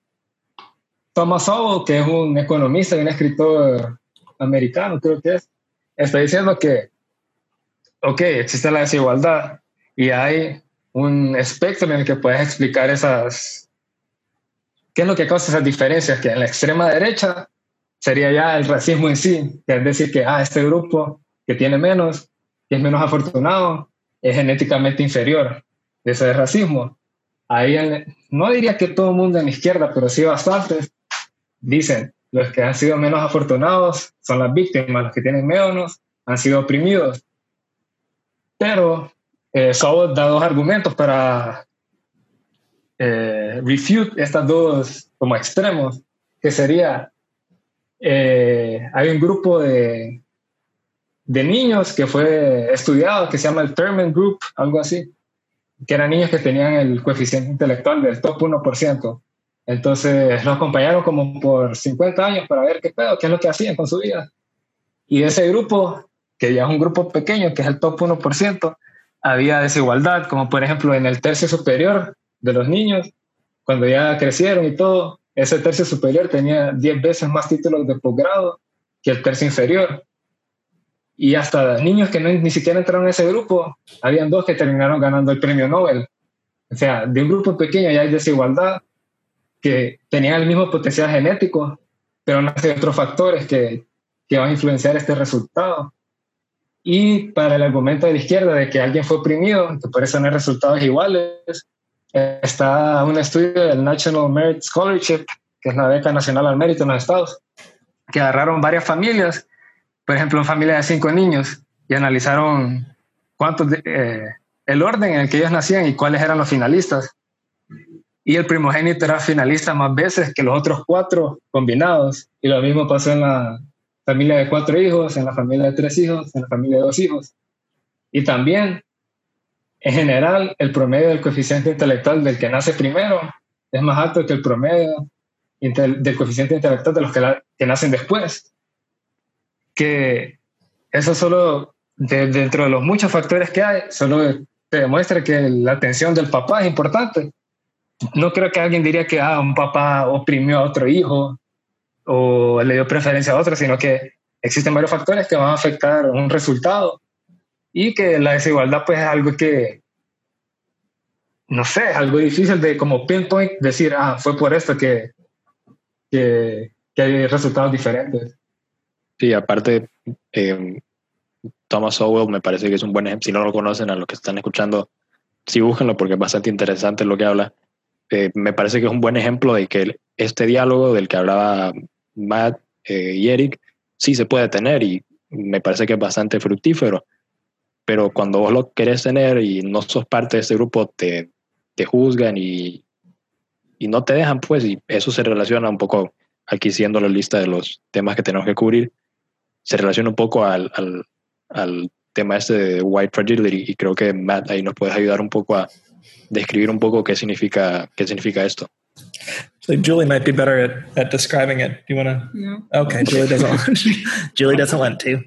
Thomas Sowell, que es un economista y un escritor americano, creo que es, está diciendo que, ok, existe la desigualdad y hay un espectro en el que puedes explicar esas ¿Qué es lo que causa esas diferencias? Que en la extrema derecha sería ya el racismo en sí, que es decir, que ah, este grupo que tiene menos, que es menos afortunado, es genéticamente inferior. Ese es racismo. Ahí no diría que todo el mundo en la izquierda, pero sí bastantes, dicen, los que han sido menos afortunados son las víctimas, los que tienen menos han sido oprimidos. Pero eh, da dos argumentos para eh, refute estas dos como extremos, que sería, eh, hay un grupo de, de niños que fue estudiado, que se llama el Terman Group, algo así, que eran niños que tenían el coeficiente intelectual del top 1%. Entonces los acompañaron como por 50 años para ver qué pedo, qué es lo que hacían con su vida. Y de ese grupo, que ya es un grupo pequeño, que es el top 1%, había desigualdad, como por ejemplo en el tercio superior de los niños, cuando ya crecieron y todo, ese tercio superior tenía 10 veces más títulos de posgrado que el tercio inferior. Y hasta niños que ni siquiera entraron en ese grupo, habían dos que terminaron ganando el premio Nobel. O sea, de un grupo pequeño ya hay desigualdad, que tenían el mismo potencial genético, pero no hay otros factores que, que van a influenciar este resultado. Y para el argumento de la izquierda de que alguien fue oprimido, que por eso no hay resultados iguales, está un estudio del National Merit Scholarship, que es la beca nacional al mérito en los estados, que agarraron varias familias, por ejemplo, una familia de cinco niños, y analizaron cuántos, eh, el orden en el que ellos nacían y cuáles eran los finalistas. Y el primogénito era finalista más veces que los otros cuatro combinados. Y lo mismo pasó en la familia de cuatro hijos, en la familia de tres hijos, en la familia de dos hijos. Y también, en general, el promedio del coeficiente intelectual del que nace primero es más alto que el promedio del coeficiente intelectual de los que, que nacen después. Que eso solo, dentro de los muchos factores que hay, solo te demuestra que la atención del papá es importante. No creo que alguien diría que ah, un papá oprimió a otro hijo o le dio preferencia a otro, sino que existen varios factores que van a afectar un resultado y que la desigualdad pues es algo que, no sé, es algo difícil de como pinpoint decir, ah, fue por esto que, que, hay resultados diferentes. Sí, aparte, eh, Thomas Sowell me parece que es un buen ejemplo. Si no lo conocen, a los que están escuchando, sí búsquenlo porque es bastante interesante lo que habla. Eh, me parece que es un buen ejemplo de que este diálogo del que hablaba Matt eh, y Eric sí se puede tener y me parece que es bastante fructífero. Pero cuando vos lo querés tener y no sos parte de ese grupo, te, te juzgan y, y no te dejan, pues, y eso se relaciona un poco, aquí siendo la lista de los temas que tenemos que cubrir, se relaciona un poco al, al, al tema este de white fragility y creo que Matt ahí nos puedes ayudar un poco a describir un poco qué significa, qué significa esto. So Julie might be better at, at describing it. Do you want to? No. Okay, Julie doesn't. Want, Julie doesn't want to.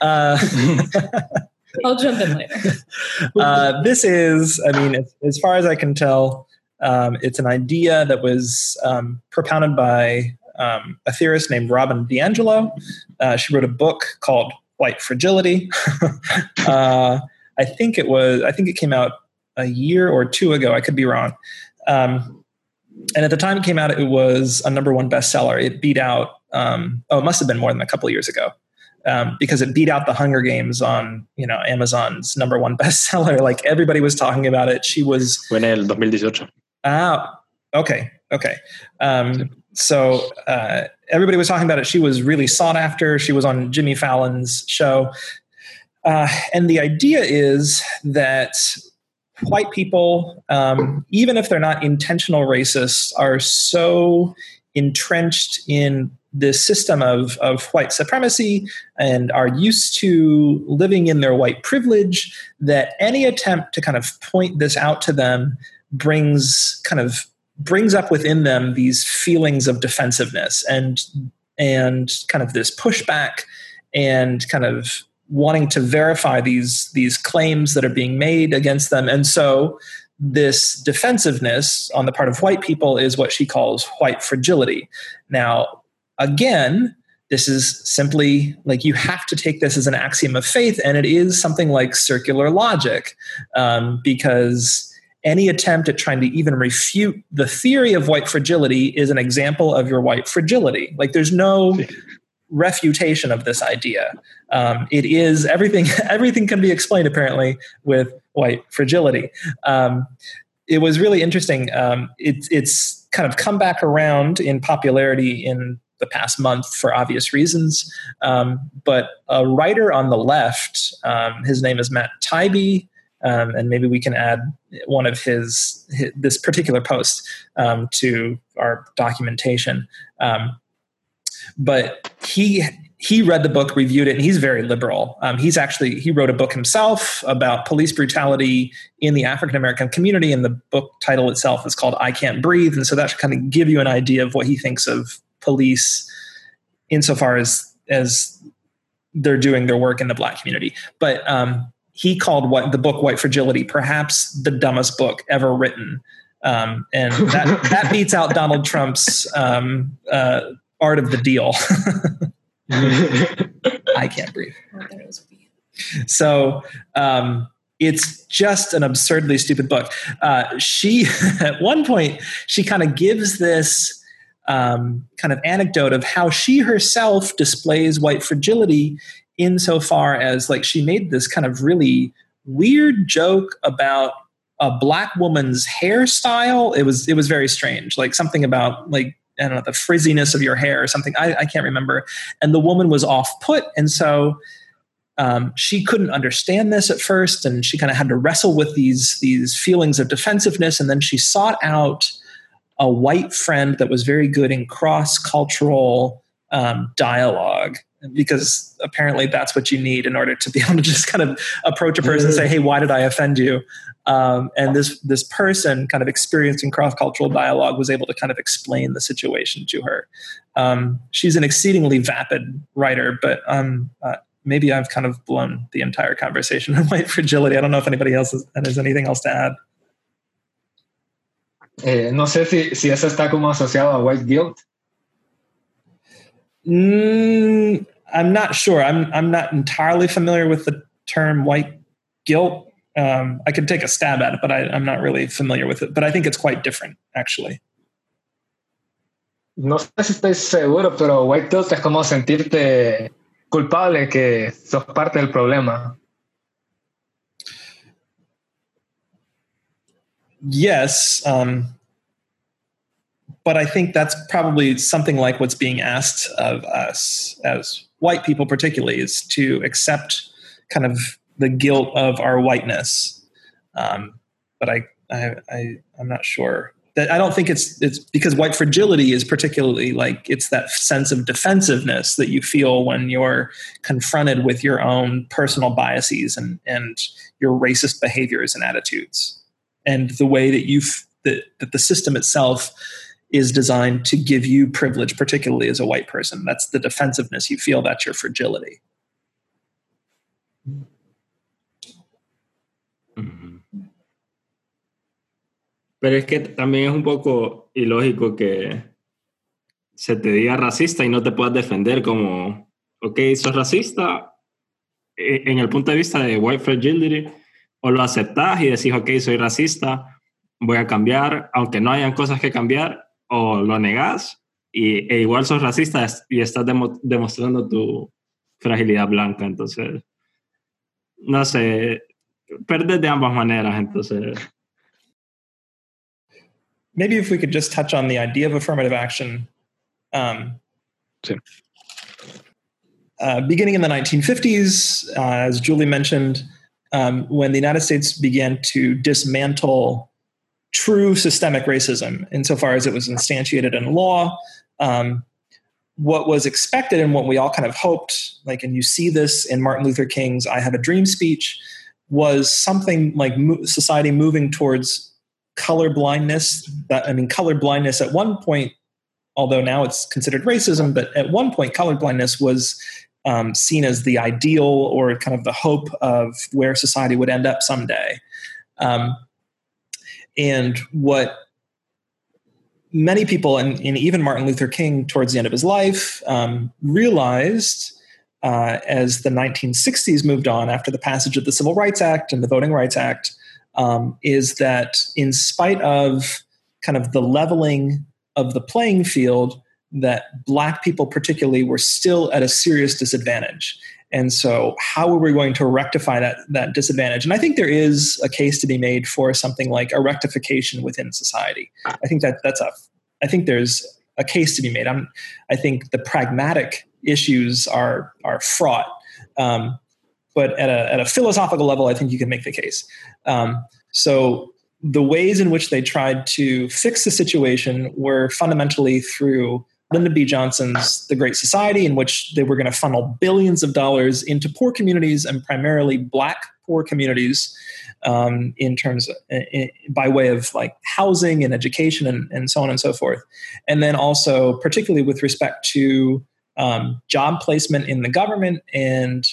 Uh, I'll jump in later. Uh, this is, I mean, as, as, far as I can tell, um, it's an idea that was um, propounded by um, a theorist named Robin DiAngelo. Uh, she wrote a book called White Fragility. uh, I think it was. I think it came out a year or two ago. I could be wrong. Um, and at the time it came out, it was a number one bestseller. It beat out. Um, oh, it must have been more than a couple years ago. Um, because it beat out the Hunger Games on you know Amazon's number one bestseller. Like everybody was talking about it. She was. Fue en el 2018. Ah, okay, okay. Um, so uh, everybody was talking about it. She was really sought after. She was on Jimmy Fallon's show. Uh, and the idea is that white people, um, even if they're not intentional racists, are so entrenched in this system of, of white supremacy and are used to living in their white privilege that any attempt to kind of point this out to them brings kind of brings up within them these feelings of defensiveness and and kind of this pushback and kind of wanting to verify these these claims that are being made against them. And so this defensiveness on the part of white people is what she calls white fragility. Now again this is simply like you have to take this as an axiom of faith and it is something like circular logic um, because any attempt at trying to even refute the theory of white fragility is an example of your white fragility. Like there's no refutation of this idea. Um, it is everything. Everything can be explained apparently with white fragility. Um, it was really interesting. Um, it, it's kind of come back around in popularity in the past month for obvious reasons. Um, but a writer on the left, um, his name is Matt Taibbi, um, and maybe we can add one of his, his this particular post um, to our documentation. Um, but he he read the book, reviewed it, and he's very liberal. Um, he's actually he wrote a book himself about police brutality in the African American community, and the book title itself is called "I Can't Breathe." And so that should kind of give you an idea of what he thinks of police, insofar as as they're doing their work in the black community. But um, he called what the book White Fragility perhaps the dumbest book ever written. Um, and that, that beats out Donald Trump's um, uh, Art of the Deal. I can't breathe. So um, it's just an absurdly stupid book. Uh, she, at one point, she kind of gives this um, kind of anecdote of how she herself displays white fragility insofar as like she made this kind of really weird joke about a black woman's hairstyle. It was it was very strange, like something about like I don't know the frizziness of your hair or something. I, I can't remember. And the woman was off put, and so um, she couldn't understand this at first, and she kind of had to wrestle with these these feelings of defensiveness. And then she sought out a white friend that was very good in cross cultural um, dialogue because apparently that's what you need in order to be able to just kind of approach a person and say, "Hey, why did I offend you?" Um, and this this person, kind of experienced in cross cultural dialogue, was able to kind of explain the situation to her. Um, she's an exceedingly vapid writer, but um, uh, maybe I've kind of blown the entire conversation on white fragility. I don't know if anybody else has, has anything else to add. Eh, no sé si, si eso está como asociado a white guilt. Mm, I'm not sure. I'm I'm not entirely familiar with the term white guilt. Um, I could take a stab at it, but I, I'm not really familiar with it. But I think it's quite different, actually. No sé si estoy seguro, pero white guilt es como sentirte culpable que sos parte del problema. Yes, um, but I think that's probably something like what's being asked of us as white people, particularly, is to accept kind of the guilt of our whiteness. Um, but I, I, I, I'm not sure that I don't think it's it's because white fragility is particularly like it's that sense of defensiveness that you feel when you're confronted with your own personal biases and and your racist behaviors and attitudes and the way that you that, that the system itself is designed to give you privilege particularly as a white person that's the defensiveness you feel that's your fragility mm-hmm. Pero es que también es un poco ilógico que se te diga racista y no te puedas defender como, ok, sos racista e, en el punto de vista de white fragility, o lo aceptas y decís, ok, soy racista, voy a cambiar, aunque no hayan cosas que cambiar, o lo negás y, e igual sos racista y estás demostrando tu fragilidad blanca. Entonces, no sé, perdes de ambas maneras. Entonces. Maybe if we could just touch on the idea of affirmative action. Um, sí. uh, beginning in the 1950s, uh, as Julie mentioned, um, when the United States began to dismantle true systemic racism insofar as it was instantiated in law. Um, what was expected and what we all kind of hoped, like, and you see this in Martin Luther King's I Have a Dream speech, was something like mo- society moving towards color blindness. That, I mean, color blindness at one point, although now it's considered racism, but at one point, color blindness was um, seen as the ideal or kind of the hope of where society would end up someday. Um, and what many people, and, and, even Martin Luther King towards the end of his life, um, realized uh, as the 1960s moved on after the passage of the Civil Rights Act and the Voting Rights Act, um, is that in spite of kind of the leveling of the playing field, that black people particularly were still at a serious disadvantage. And so how are we going to rectify that that disadvantage? And i think there is a case to be made for something like a rectification within society. I think that that's a i think there's a case to be made. I'm i think the pragmatic issues are are fraught. Um, but at a, at a philosophical level i think you can make the case. Um, so the ways in which they tried to fix the situation were fundamentally through Lyndon B. Johnson's The Great Society, in which they were going to funnel billions of dollars into poor communities and primarily black poor communities um, in terms of, in, by way of like housing and education and, and so on and so forth. And then also, particularly with respect to um, job placement in the government and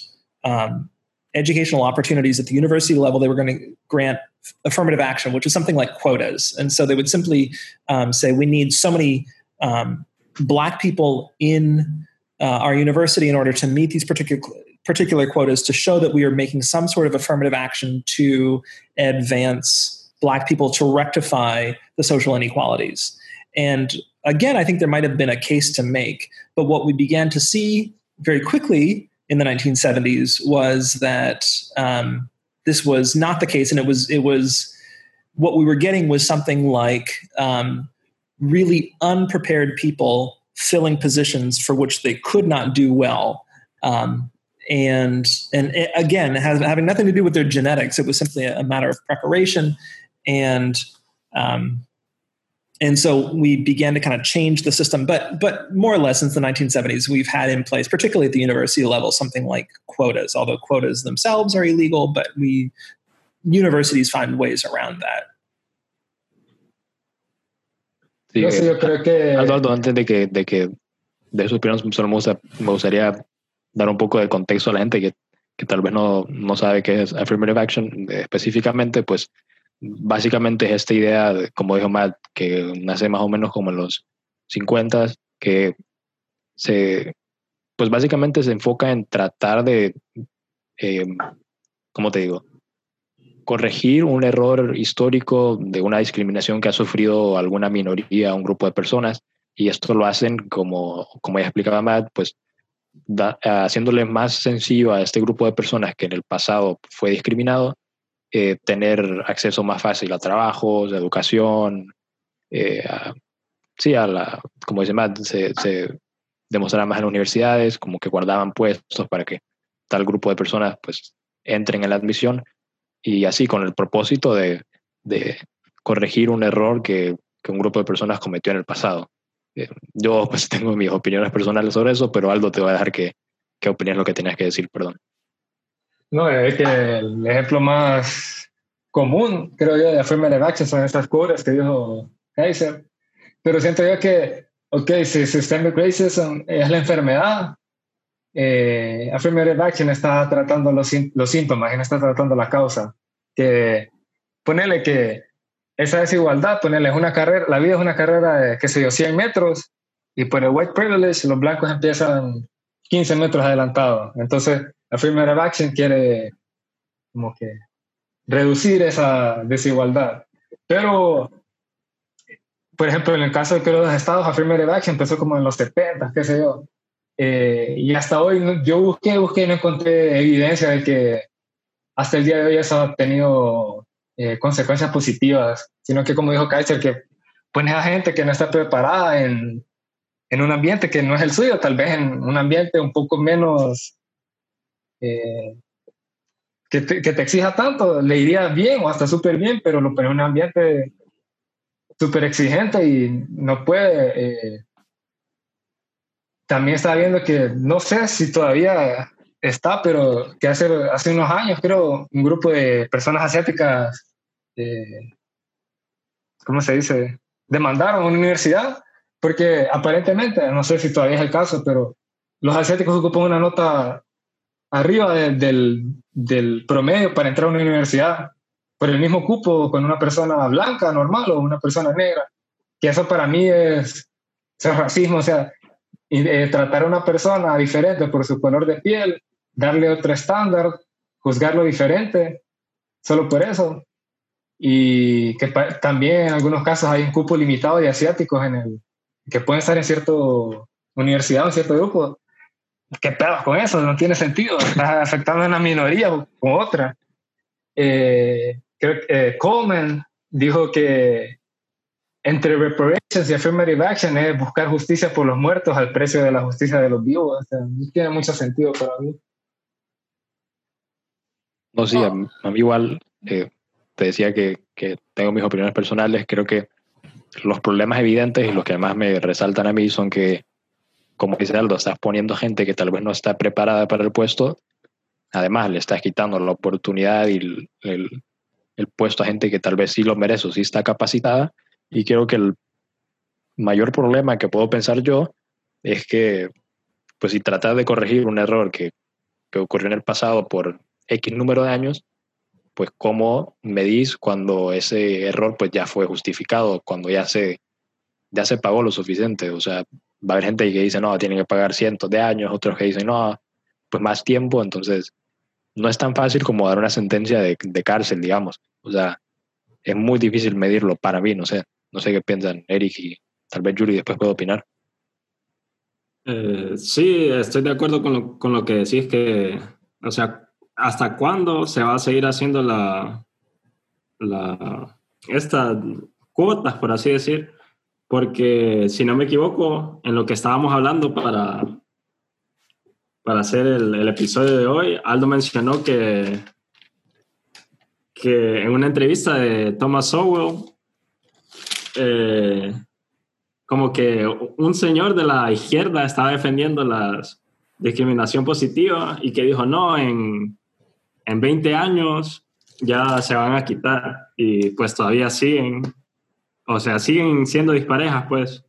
um, educational opportunities at the university level, they were going to grant affirmative action, which is something like quotas. And so they would simply um, say, we need so many um, black people in uh, our university in order to meet these particular particular quotas to show that we are making some sort of affirmative action to advance black people to rectify the social inequalities and again, I think there might have been a case to make. But what we began to see very quickly in the 1970s was that um, this was not the case, and it was it was what we were getting was something like um, really unprepared people filling positions for which they could not do well. Um, and and it, again, has, having nothing to do with their genetics, it was simply a, matter of preparation, and um, and so we began to kind of change the system. But but more or less since the 1970s, we've had in place, particularly at the university level, something like quotas. Although quotas themselves are illegal, but we universities find ways around that. Sí, no, yo creo que... Aldo, antes de que, de que de opinión, solo me, gusta, me, gustaría dar un poco de contexto a la gente que, que tal vez no, no, sabe qué es Affirmative Action específicamente, pues básicamente es esta idea, como dijo Matt, que nace más o menos como en los 50, que se, pues básicamente se enfoca en tratar de, eh, ¿cómo te digo? Corregir un error histórico de una discriminación que ha sufrido alguna minoría, un grupo de personas, y esto lo hacen, como, como ya explicaba Matt, pues haciéndole más sencillo a este grupo de personas que en el pasado fue discriminado, eh, tener acceso más fácil a trabajos, a educación, eh, sí, a la, como dice Matt, se, se demostraba más en las universidades, como que guardaban puestos para que tal grupo de personas pues entren en la admisión y así con el propósito de, de corregir un error que, que, un grupo de personas cometió en el pasado. Eh, yo pues tengo mis opiniones personales sobre eso, pero Aldo te va a dejar que, que opines lo que tenías que decir, perdón. No, es que el ejemplo más común, creo yo, de affirmative action son estas curas que dijo Kaiser. Pero siento yo que, ok, si systemic racism es la enfermedad, eh, Affirmative Action está tratando los, los síntomas y no está tratando la causa. Que ponerle que esa desigualdad, ponerle es una carrera, la vida es una carrera de, qué sé yo, 100 metros y por el white privilege los blancos empiezan 15 metros adelantados. Entonces, Affirmative Action quiere como que reducir esa desigualdad. Pero, por ejemplo, en el caso de que los estados, Affirmative Action empezó como en los 70, qué sé yo. Eh, y hasta hoy yo busqué, busqué y no encontré evidencia de que hasta el día de hoy eso ha tenido eh, consecuencias positivas, sino que como dijo Kaiser, que pone a gente que no está preparada en, en, un ambiente que no es el suyo, tal vez en un ambiente un poco menos eh, que, te, que, te, exija tanto, le iría bien o hasta súper bien, pero lo pone en un ambiente súper exigente y no puede también estaba viendo que, no sé si todavía está, pero que hace, hace unos años, creo, un grupo de personas asiáticas, eh, ¿cómo se dice?, demandaron a una universidad, porque aparentemente, no sé si todavía es el caso, pero los asiáticos ocupan una nota arriba del, del promedio para entrar a una universidad, por el mismo cupo con una persona blanca, normal, o una persona negra, que eso para mí es, es racismo, o sea, eh, tratar a una persona diferente por su color de piel, darle otro estándar, juzgarlo diferente, solo por eso. Y que también en algunos casos hay un cupo limitado de asiáticos en el, que pueden estar en cierta universidad o en cierto grupo. ¿Qué pedos con eso? No tiene sentido. Estás afectando a una minoría con otra. Eh, eh, Coleman dijo que entre reparations y affirmative action es buscar justicia por los muertos al precio de la justicia de los vivos. O sea, no tiene mucho sentido para mí. No, sí, a, mí, igual eh, te decía que, que, tengo mis opiniones personales. Creo que los problemas evidentes y los que además me resaltan a mí son que, como dice Aldo, estás poniendo gente que tal vez no está preparada para el puesto. Además, le estás quitando la oportunidad y el, el, el puesto a gente que tal vez sí lo merece o sí está capacitada y creo que el mayor problema que puedo pensar yo es que, pues si tratar de corregir un error que, que ocurrió en el pasado por X número de años, pues cómo medís cuando ese error pues ya fue justificado, cuando ya se, ya se pagó lo suficiente. O sea, va a haber gente que dice, no, tienen que pagar cientos de años, otros que dicen, no, pues más tiempo. Entonces, no es tan fácil como dar una sentencia de, de cárcel, digamos. O sea, es muy difícil medirlo para mí, no sé. No sé qué piensan Eric y tal vez Yuri después puede opinar. Eh, sí, estoy de acuerdo con lo, con lo que decís que, o sea, ¿hasta cuándo se va a seguir haciendo la, la, estas cuotas, por así decir? Porque si no me equivoco, en lo que estábamos hablando para, para hacer el, el episodio de hoy, Aldo mencionó que, que en una entrevista de Thomas Sowell, eh, como que un señor de la izquierda estaba defendiendo la discriminación positiva y que dijo, no, en, en 20 años ya se van a quitar y pues todavía siguen, o sea, siguen siendo disparejas, pues.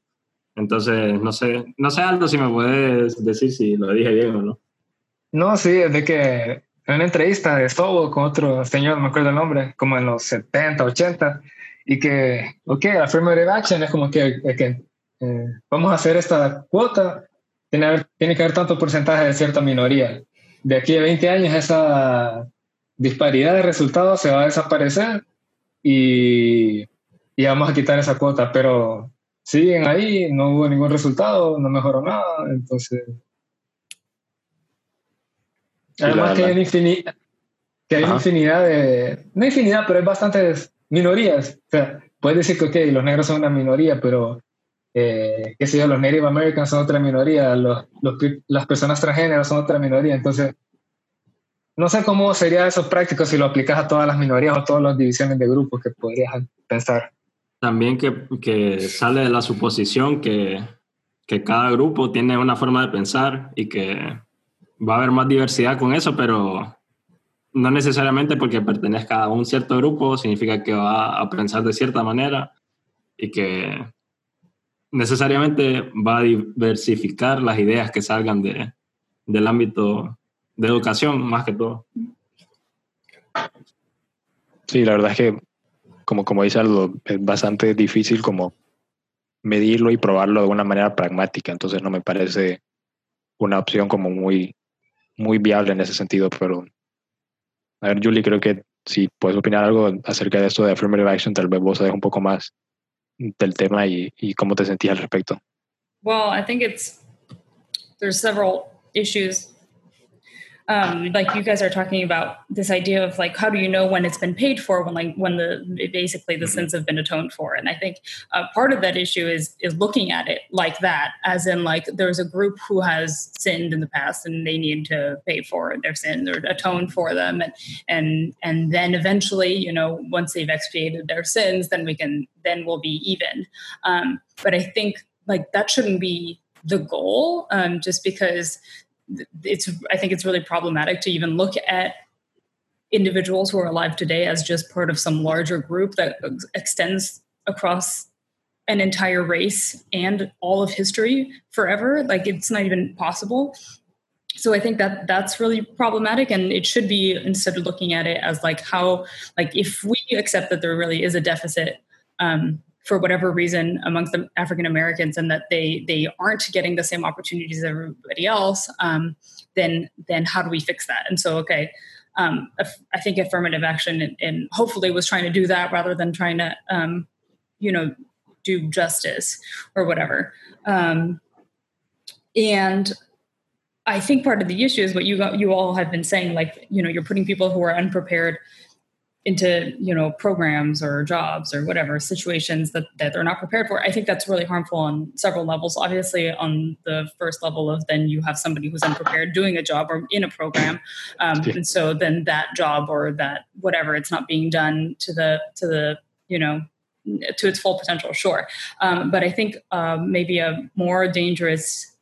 Entonces, no sé, no sé Aldo si me puedes decir si lo dije bien o no. No, sí, es de que en una entrevista de Stobo con otro señor, no me acuerdo el nombre, como en los 70, 80, y que, ok, affirmative action es como que, que eh, vamos a hacer esta cuota, tiene, tiene que haber tanto porcentaje de cierta minoría. De aquí a 20 años esa disparidad de resultados se va a desaparecer y, y vamos a quitar esa cuota, pero siguen ahí, no hubo ningún resultado, no mejoró nada, entonces... Además que hay, infinidad, que hay infinidad de... No infinidad, pero hay bastantes minorías. O sea, puedes decir que, ok, los negros son una minoría, pero eh, qué sé yo, los Native Americans son otra minoría, los, las personas transgénero son otra minoría. Entonces, no sé cómo sería eso práctico si lo aplicas a todas las minorías o todas las divisiones de grupos que podrías pensar. También que, que sale de la suposición que, que cada grupo tiene una forma de pensar y que va a haber más diversidad con eso, pero no necesariamente porque pertenezca a un cierto grupo significa que va a pensar de cierta manera y que necesariamente va a diversificar las ideas que salgan de, del ámbito de educación, más que todo. Sí, la verdad es que, como, como dice Aldo, es bastante difícil como medirlo y probarlo de una manera pragmática, entonces no me parece una opción como muy, muy viable en ese sentido, pero a ver, Julie, creo que si puedes opinar algo acerca de esto de affirmative action, tal vez vos sabes un poco más del tema y, y cómo te sentías al respecto. Well, I think it's there's several issues. Um, like you guys are talking about this idea of like how do you know when it's been paid for when like when the basically the sins have been atoned for? And i think uh, part of that issue is is looking at it like that as in like there's a group who has sinned in the past and they need to pay for their sins or atone for them. And and and then eventually you know once they've expiated their sins then we can then we'll be even. Um, but i think like that shouldn't be the goal um, just because it's I think it's really problematic to even look at individuals who are alive today as just part of some larger group that extends across an entire race and all of history forever. Like it's not even possible. So i think that that's really problematic and it should be instead of looking at it as like how like if we accept that there really is a deficit um, for whatever reason amongst the African Americans and that they they aren't getting the same opportunities as everybody else, um, then then how do we fix that? And so, okay, um, I think affirmative action and, hopefully was trying to do that rather than trying to, um, you know, do justice or whatever. Um, and I think part of the issue is what you you all have been saying, like you know, you're putting people who are unprepared into you know programs or jobs or whatever situations that, that they're not prepared for. I think that's really harmful on several levels. Obviously on the first level of then you have somebody who's unprepared doing a job or in a program um, and so then that job or that whatever it's not being done to the to the you know to its full potential sure. Um, but i think um, maybe a more dangerous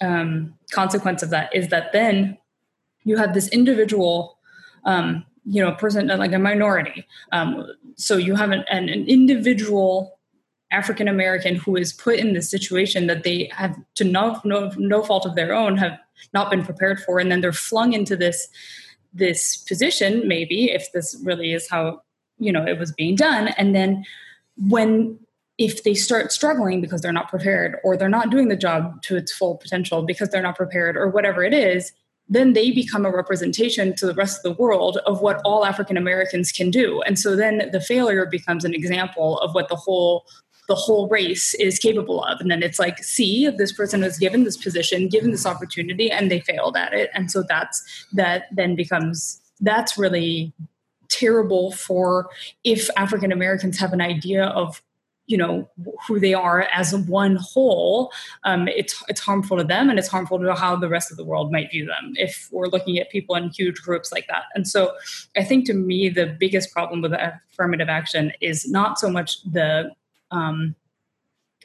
um, consequence of that is that then you have this individual um, you know a person like a minority. Um, so you have an, an, an individual african american who is put in this situation that they have to no, no no fault of their own have not been prepared for and then they're flung into this this position maybe if this really is how you know it was being done. And then when if they start struggling because they're not prepared or they're not doing the job to its full potential because they're not prepared or whatever it is then they become a representation to the rest of the world of what all African Americans can do. And so then the failure becomes an example of what the whole the whole race is capable of. And then it's like, see, this person was given this position, given this opportunity, and they failed at it. And so that's that then becomes that's really terrible for if African Americans have an idea of you know who they are as one whole um, it's it's harmful to them and it's harmful to how the rest of the world might view them if we're looking at people in huge groups like that. And so i think to me the biggest problem with affirmative action is not so much the um,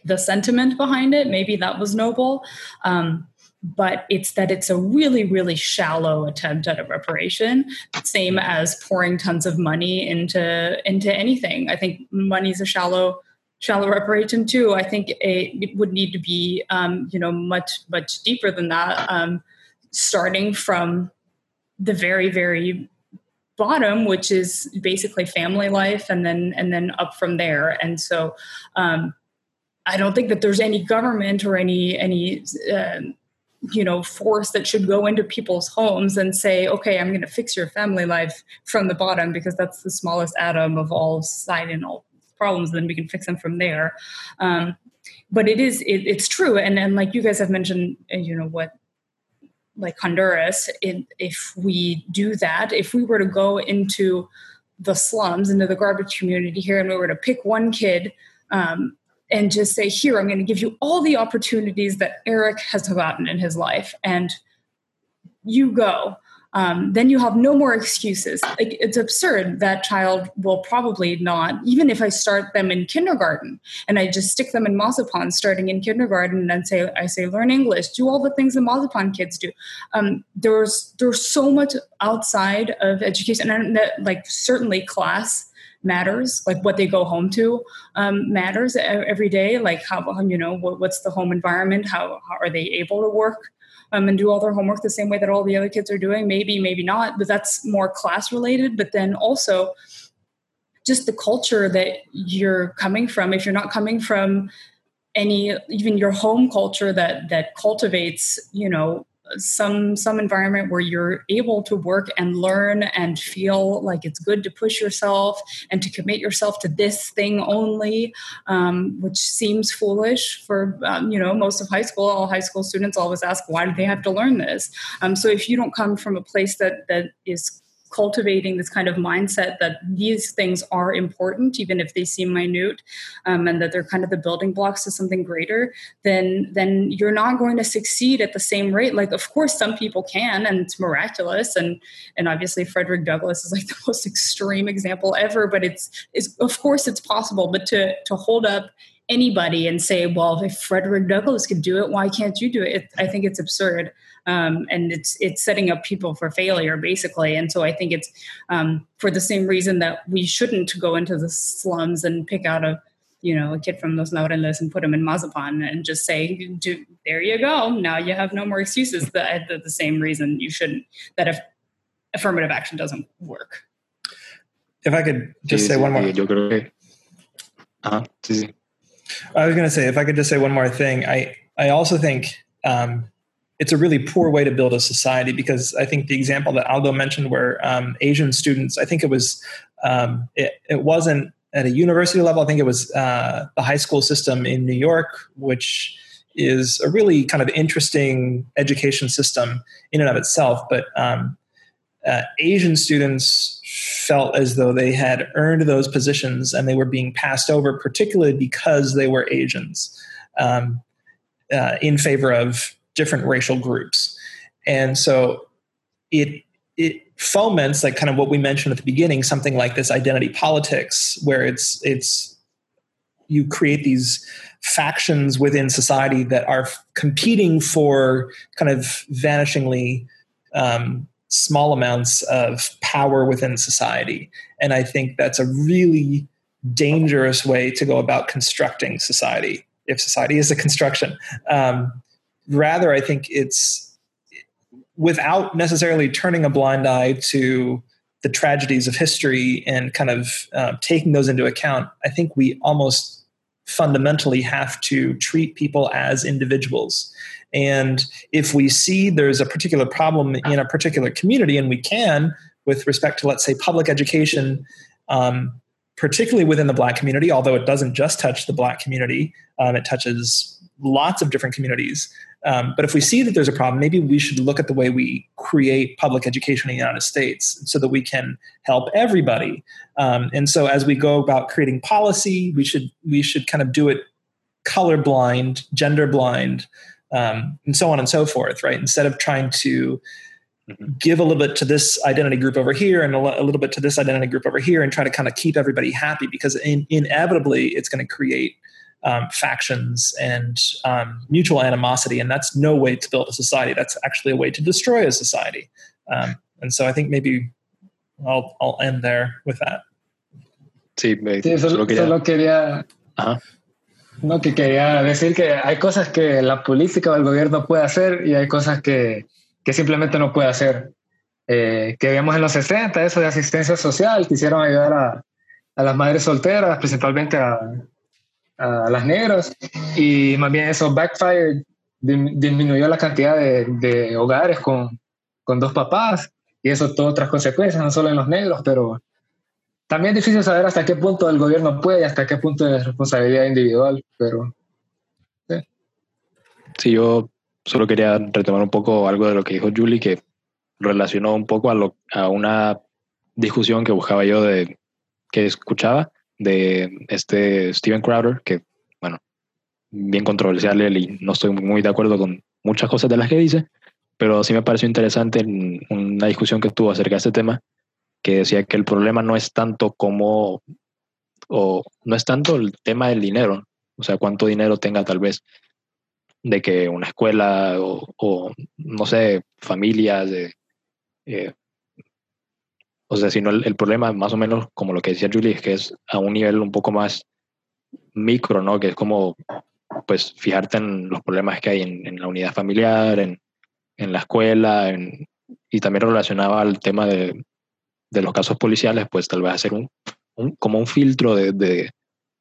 the sentiment behind it maybe that was noble um, but it's that it's a really really shallow attempt at a reparation same as pouring tons of money into into anything. I think money's a shallow shallow reparation too i think it, would need to be um, you know much much deeper than that um, starting from the very very bottom which is basically family life and then and then up from there. And so um, i don't think that there's any government or any any uh, you know force that should go into people's homes and say okay i'm going to fix your family life from the bottom because that's the smallest atom of all society and all problems then we can fix them from there um, but it is it, it's true and and like you guys have mentioned you know what like honduras it, if we do that if we were to go into the slums into the garbage community here and we were to pick one kid um, and just say, here, I'm going to give you all the opportunities that Eric has gotten in his life, and you go. Um, then you have no more excuses. Like, it's absurd. That child will probably not, even if I start them in kindergarten and I just stick them in Mazapán starting in kindergarten and say, I say, learn English, do all the things the Mazapán kids do. Um, there's there's so much outside of education, and that, like certainly class matters like what they go home to um, matters every day like how you know what, what's the home environment how, how are they able to work um, and do all their homework the same way that all the other kids are doing maybe maybe not but that's more class related. But then also just the culture that you're coming from if you're not coming from any even your home culture that that cultivates you know some some environment where you're able to work and learn and feel like it's good to push yourself and to commit yourself to this thing only um, which seems foolish for um, you know most of high school. All high school students always ask why do they have to learn this? Um, so if you don't come from a place that that is cultivating this kind of mindset that these things are important, even if they seem minute, um, and that they're kind of the building blocks to something greater, then then you're not going to succeed at the same rate. Like, of course, some people can, and it's miraculous, and and obviously Frederick Douglass is like the most extreme example ever. But it's is of course it's possible, but to to hold up anybody and say, well, if Frederick Douglass could do it, why can't you do it? it I think it's absurd um, and it's it's setting up people for failure basically. And so I think it's um, for the same reason that we shouldn't go into the slums and pick out a you know a kid from Los Laureles and put him in Mazapán and just say, there you go. Now you have no more excuses. The, the, the same reason you shouldn't that if affirmative action doesn't work. If I could just say one more. Uh-huh. I was going to say, if I could just say one more thing, I, I also think um, it's a really poor way to build a society because I think the example that Aldo mentioned, where um, Asian students, I think it was, um, it, it wasn't at a university level. I think it was uh, the high school system in New York, which is a really kind of interesting education system in and of itself. But um, uh, Asian students felt as though they had earned those positions and they were being passed over, particularly because they were Asians, um, uh, in favor of different racial groups. And so it it foments like kind of what we mentioned at the beginning, something like this identity politics, where it's it's you create these factions within society that are competing for kind of vanishingly um, small amounts of power within society. And I think that's a really dangerous way to go about constructing society, if society is a construction. Um, rather, I think it's without necessarily turning a blind eye to the tragedies of history and kind of uh, taking those into account. I think we almost fundamentally have to treat people as individuals. And if we see there's a particular problem in a particular community, and we can, with respect to, let's say, public education, um, particularly within the Black community, although it doesn't just touch the Black community, um, it touches lots of different communities. Um, but if we see that there's a problem, maybe we should look at the way we create public education in the United States so that we can help everybody. Um, and so as we go about creating policy, we should we should kind of do it colorblind, gender blind, um, and so on and so forth, right? Instead of trying to mm-hmm. give a little bit to this identity group over here and a, little bit to this identity group over here and try to kind of keep everybody happy because in, inevitably it's going to create um, factions and um, mutual animosity. And that's no way to build a society. That's actually a way to destroy a society. Um, and so I think maybe I'll, I'll end there with that. Sí, me, sí solo, quería... Solo quería Ajá. No, que quería decir que hay cosas que la política o el gobierno puede hacer y hay cosas que, que simplemente no puede hacer. Eh, que vemos en los 60, eso de asistencia social, quisieron ayudar a, a las madres solteras, principalmente a, a las negras, y más bien eso backfire, disminuyó la cantidad de, de hogares con, con, dos papás, y eso tuvo otras consecuencias, no solo en los negros, pero también es difícil saber hasta qué punto el gobierno puede y hasta qué punto es responsabilidad individual, pero... Sí. sí, yo solo quería retomar un poco algo de lo que dijo Julie, que relacionó un poco a, lo, a una discusión que buscaba yo de que escuchaba de este Steven Crowder, que, bueno, bien controversial y no estoy muy de acuerdo con muchas cosas de las que dice, pero sí me pareció interesante una discusión que tuvo acerca de este tema, que decía que el problema no es tanto como, o no es tanto el tema del dinero, o sea, cuánto dinero tenga tal vez de que una escuela o, no sé, familias, de, eh, o sea, si no, el, problema más o menos como lo que decía Julie, es que es a un nivel un poco más micro, ¿no? Que es como, pues, fijarte en los problemas que hay en, la unidad familiar, en, en la escuela, en, y también relacionaba al tema de, de, los casos policiales, pues tal vez hacer un, como un filtro de, de,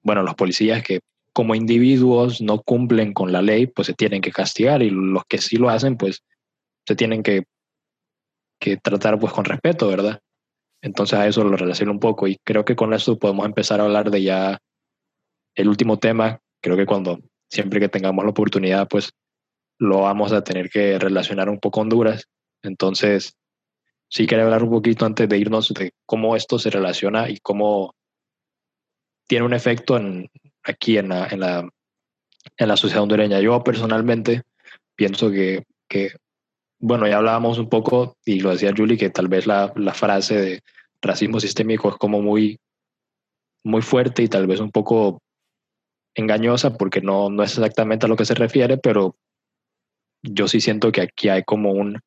bueno, los policías que como individuos no cumplen con la ley, pues se tienen que castigar y los que sí lo hacen, pues se tienen que, que tratar pues con respeto, ¿verdad? Entonces a eso lo relaciono un poco y creo que con eso podemos empezar a hablar de ya el último tema. Creo que cuando siempre que tengamos la oportunidad, pues lo vamos a tener que relacionar un poco Honduras. Entonces, sí quería hablar un poquito antes de irnos de cómo esto se relaciona y cómo tiene un efecto en, aquí en la, en, la, sociedad hondureña. Yo personalmente pienso que, que bueno, ya hablábamos un poco, y lo decía Julie, que tal vez la, la, frase de racismo sistémico es como muy, muy fuerte y tal vez un poco engañosa porque no, no es exactamente a lo que se refiere, pero yo sí siento que aquí hay como un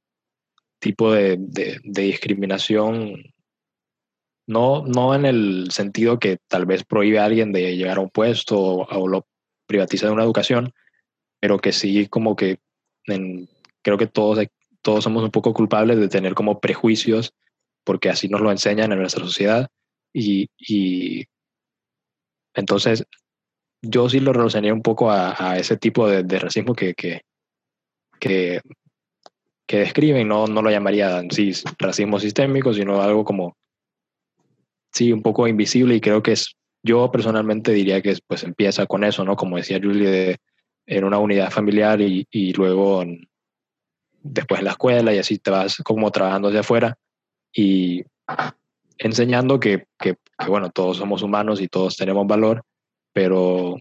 tipo de, de, discriminación, no, no en el sentido que tal vez prohíbe a alguien de llegar a un puesto o, lo privatiza de una educación, pero que sí como que creo que todos todos somos un poco culpables de tener como prejuicios, porque así nos lo enseñan en nuestra sociedad. Y, y entonces yo sí lo relacioné un poco a, ese tipo de, racismo que, que, que, describen, no, no lo llamaría sí, racismo sistémico, sino algo como, sí, un poco invisible y creo que es, yo personalmente diría que pues empieza con eso, ¿no? Como decía Julie, en una unidad familiar y, y luego en, después en la escuela y así te vas como trabajando hacia afuera y enseñando que, que, bueno, todos somos humanos y todos tenemos valor, pero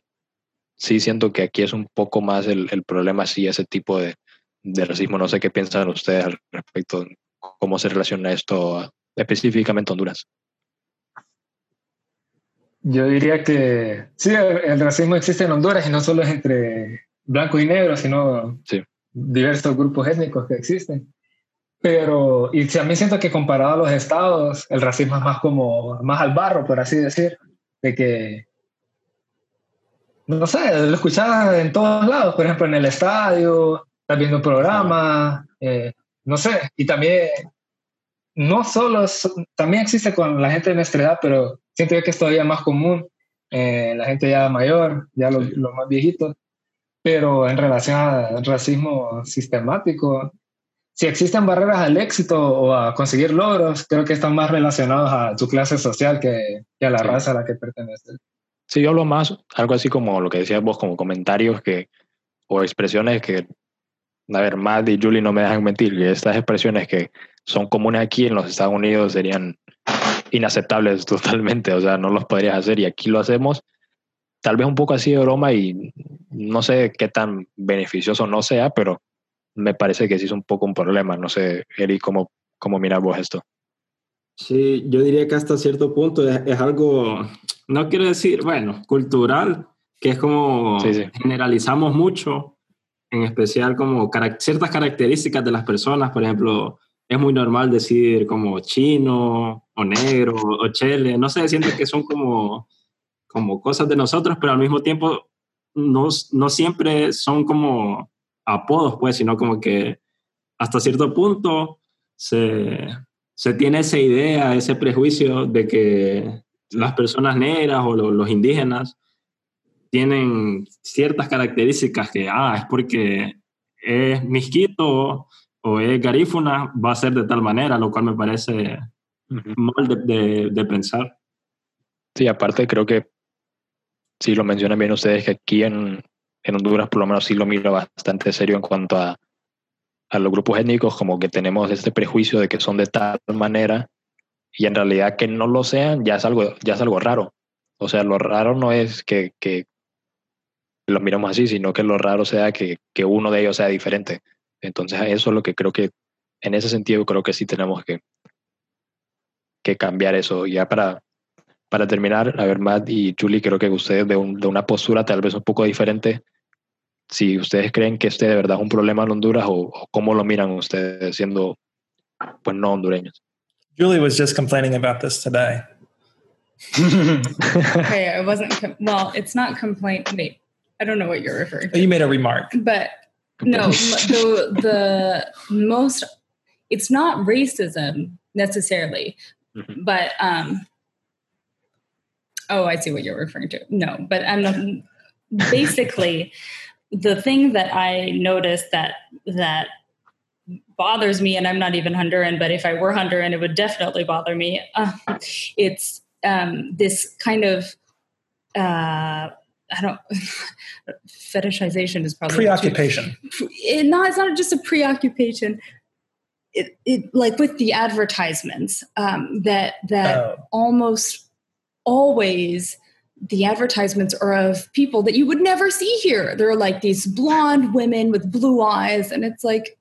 sí siento que aquí es un poco más el, el problema, sí, ese tipo de, de, racismo. No sé qué piensan ustedes al respecto, cómo se relaciona esto específicamente Honduras. Yo diría que sí, el, racismo existe en Honduras y no solo es entre blancos y negros, sino sí diversos grupos étnicos que existen. Pero, y a mí siento que comparado a los estados, el racismo es más como, más al barro, por así decir, de que, no sé, lo escuchaba en todos lados, por ejemplo, en el estadio, estás viendo un programa, eh, no sé, y también, no solo, también existe con la gente de nuestra edad, pero siento que es todavía más común, eh, la gente ya mayor, ya los, más viejitos, pero en relación al racismo sistemático, si existen barreras al éxito o a conseguir logros, creo que están más relacionados a tu clase social que, que a la raza a la que perteneces. Sí, yo hablo más, algo así como lo que decías vos, como comentarios que, o expresiones que, a ver, Matt y Julie no me dejan mentir, que estas expresiones que son comunes aquí en los Estados Unidos serían inaceptables totalmente, o sea, no los podrías hacer y aquí lo hacemos, tal vez un poco así de broma y no sé qué tan beneficioso no sea, pero me parece que sí es un poco un problema. No sé, Eri, ¿cómo, cómo miras vos esto? Sí, yo diría que hasta cierto punto es, algo, no quiero decir, bueno, cultural, que es como generalizamos mucho, en especial como ciertas características de las personas, por ejemplo, es muy normal decir como chino o negro o chele, no sé, siento que son como, como cosas de nosotros, pero al mismo tiempo no, no siempre son como apodos, pues, sino como que hasta cierto punto se, se tiene esa idea, ese prejuicio de que las personas negras o los indígenas tienen ciertas características que, ah, es porque es misquito o es garífuna, va a ser de tal manera, lo cual me parece mal de, de, pensar. Sí, aparte creo que sí lo mencionan bien ustedes, que aquí en, en Honduras por lo menos sí lo miro bastante serio en cuanto a, a los grupos étnicos, como que tenemos este prejuicio de que son de tal manera y en realidad que no lo sean ya es algo, ya es algo raro. O sea, lo raro no es que, que los miramos así, sino que lo raro sea que, que, uno de ellos sea diferente. Entonces, eso es lo que creo que, en ese sentido, creo que sí tenemos que, que cambiar eso. Ya para, para terminar, a ver, Matt y Julie, creo que ustedes de, de, una postura tal vez un poco diferente, si ustedes creen que este de verdad es un problema en Honduras o, o cómo lo miran ustedes siendo pues no hondureños. Julie was just complaining about this today. okay, I wasn't. well, it's not complaint. Wait, I don't know what you're referring to. You made a remark, but no, the the most. It's not racism necessarily, mm-hmm. but um, Oh, I see what you're referring to. No, but I'm not, basically the thing that I noticed that that bothers me, and I'm not even Honduran, but if I were Honduran, it would definitely bother me. Uh, it's um, this kind of uh, I don't fetishization is probably preoccupation. It, no, it's not just a preoccupation. It, it like with the advertisements um, that that oh. almost always the advertisements are of people that you would never see here. They're like these blonde women with blue eyes, and it's like,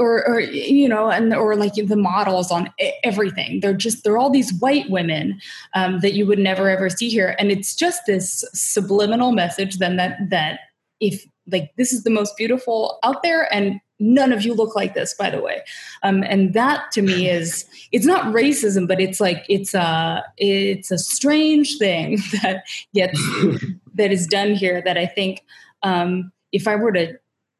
or, or you know, and or like the models on everything. They're just they're all these white women um, that you would never ever see here, and it's just this subliminal message then that that if like this is the most beautiful out there, and none of you look like this by the way um, and that to me is it's not racism but it's like it's a it's a strange thing that gets that is done here that i think um, if i were to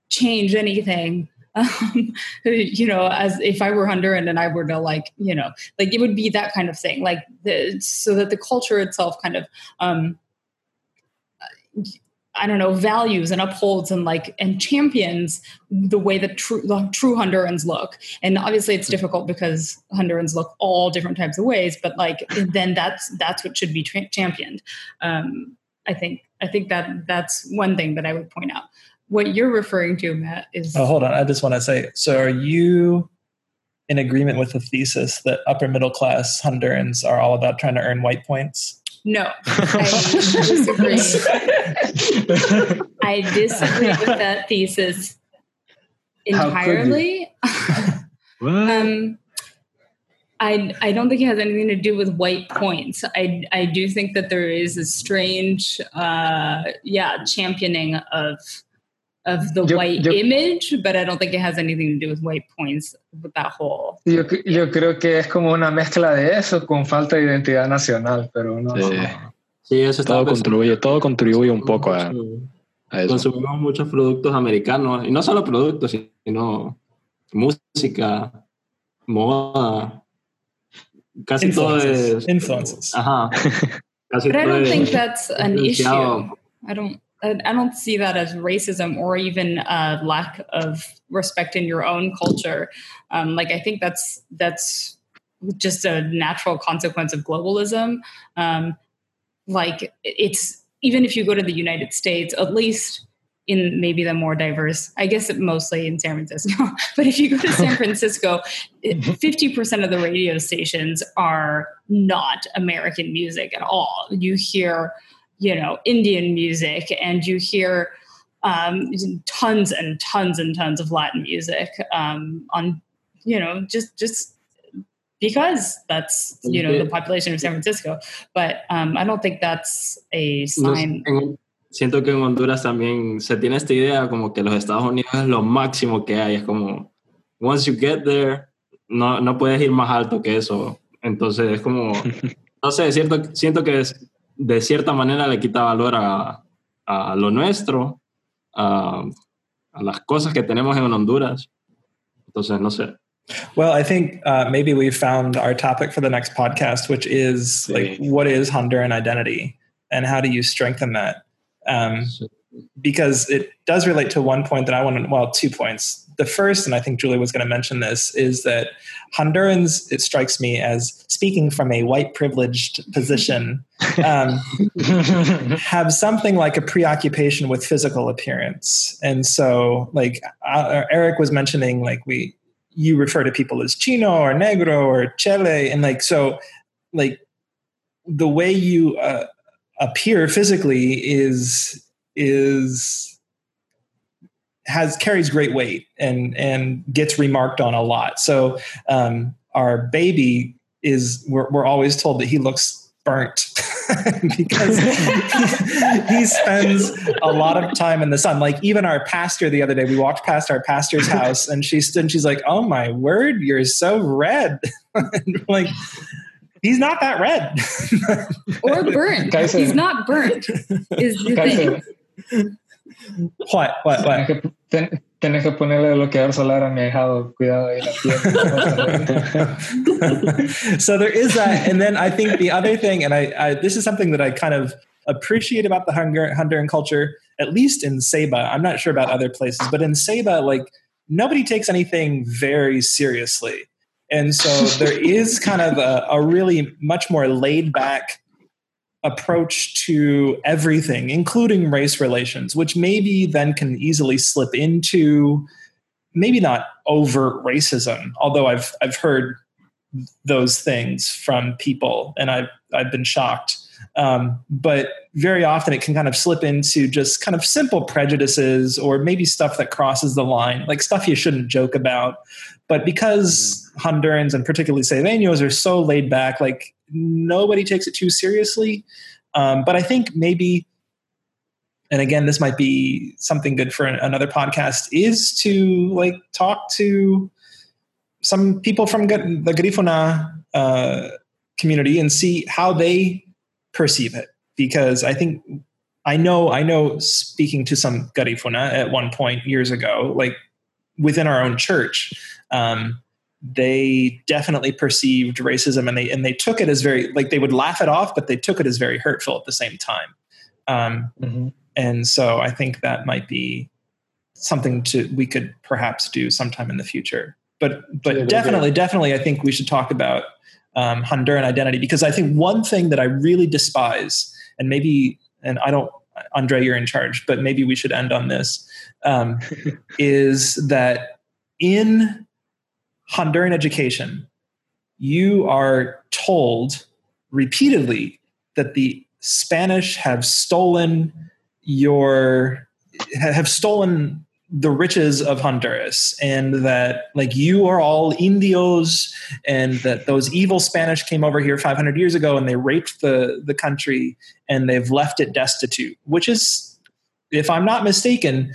change anything um, you know as if i were honduran and i were to like you know like it would be that kind of thing like the, so that the culture itself kind of um, I don't know, values and upholds and like and champions the way that true the true Hondurans look. And obviously it's difficult because Hondurans look all different types of ways, but like then that's that's what should be tra- championed. Um, I think I think that that's one thing that I would point out. What you're referring to, Matt, is Oh, hold on. I just want to say, so are you in agreement with the thesis that upper middle class Hondurans are all about trying to earn white points? No, I disagree. I disagree with that thesis entirely. um, I I don't think it has anything to do with white points. I I do think that there is a strange, uh, yeah, championing of of the yo, white yo, image, but I don't think it has anything to do with white points with that whole. Yo, yo creo que es como una mezcla de eso con falta de identidad nacional, pero no. Sí, sí eso todo contribuye, todo contribuye un poco a, a, eso. Consumimos muchos productos americanos y no solo productos, sino música, moda, casi influences. todo es influences. Ajá. Casi but I don't think that's an issue. I don't. I don't see that as racism or even a lack of respect in your own culture. Um, like I think that's that's just a natural consequence of globalism. Um, like it's even if you go to the United States, at least in maybe the more diverse, I guess mostly in San Francisco, but if you go to San Francisco, 50% of the radio stations are not American music at all. You hear, you know, Indian music and you hear um, tons and tons and tons of Latin music um, on, you know, just, just because that's you know the population of San Francisco. But um, I don't think that's a sign. siento que en Honduras también se tiene esta idea como que los Estados Unidos es lo máximo que hay. Es como once you get there, no, no puedes ir más alto que eso. Entonces es como, no sé, cierto, siento que de cierta manera le quita valor a, a lo nuestro, a, a las cosas que tenemos en Honduras. Entonces, no sé. Well, I think uh, maybe we've found our topic for the next podcast, which is like, what is Honduran identity and how do you strengthen that? Um, because it does relate to one point that I want to, well, two points. The first, and I think Julie was going to mention this, is that Hondurans, it strikes me as speaking from a white privileged position, um, have something like a preoccupation with physical appearance. And so, like uh, Eric was mentioning, like we, you refer to people as chino or negro or chele and like so like the way you uh, appear physically is is has carries great weight and and gets remarked on a lot so um, our baby is we're, we're always told that he looks burnt because he, he, spends a lot of time in the sun. Like even our pastor the other day, we walked past our pastor's house and she stood and she's like, Oh my word, you're so red. like, he's not that red. or burnt. He's not burnt, is the thing. What? What? What? Tienes que ponerle bloqueador solar a mi. Cuidado ahí la so there is that. And then I think the other thing, and I, I this is something that I kind of appreciate about the Honduran culture, at least in Ceiba. I'm not sure about other places, but in Ceiba, like nobody takes anything very seriously. And so there is kind of a, a really much more laid back approach to everything, including race relations, which maybe then can easily slip into maybe not overt racism, although I've I've heard those things from people and I've I've been shocked. Um, but very often it can kind of slip into just kind of simple prejudices or maybe stuff that crosses the line, like stuff you shouldn't joke about. But because Hondurans and particularly Ceibeños are so laid back, like nobody takes it too seriously. Um, but I think maybe, and again, this might be something good for another podcast, is to like talk to some people from the Garifuna uh, community and see how they perceive it. Because I think I know I know speaking to some Garifuna at one point years ago, like within our own church. Um, they definitely perceived racism and they and they took it as very like they would laugh it off but they took it as very hurtful at the same time um, mm-hmm. and so i think that might be something to we could perhaps do sometime in the future but but yeah, definitely yeah. definitely i think we should talk about um, honduran identity because i think one thing that i really despise and maybe and i don't andre you're in charge but maybe we should end on this um, is that in Honduran education, you are told repeatedly that the Spanish have stolen your have stolen the riches of Honduras and that like you are all indios and that those evil Spanish came over here 500 years ago and they raped the the country and they've left it destitute which is if I'm not mistaken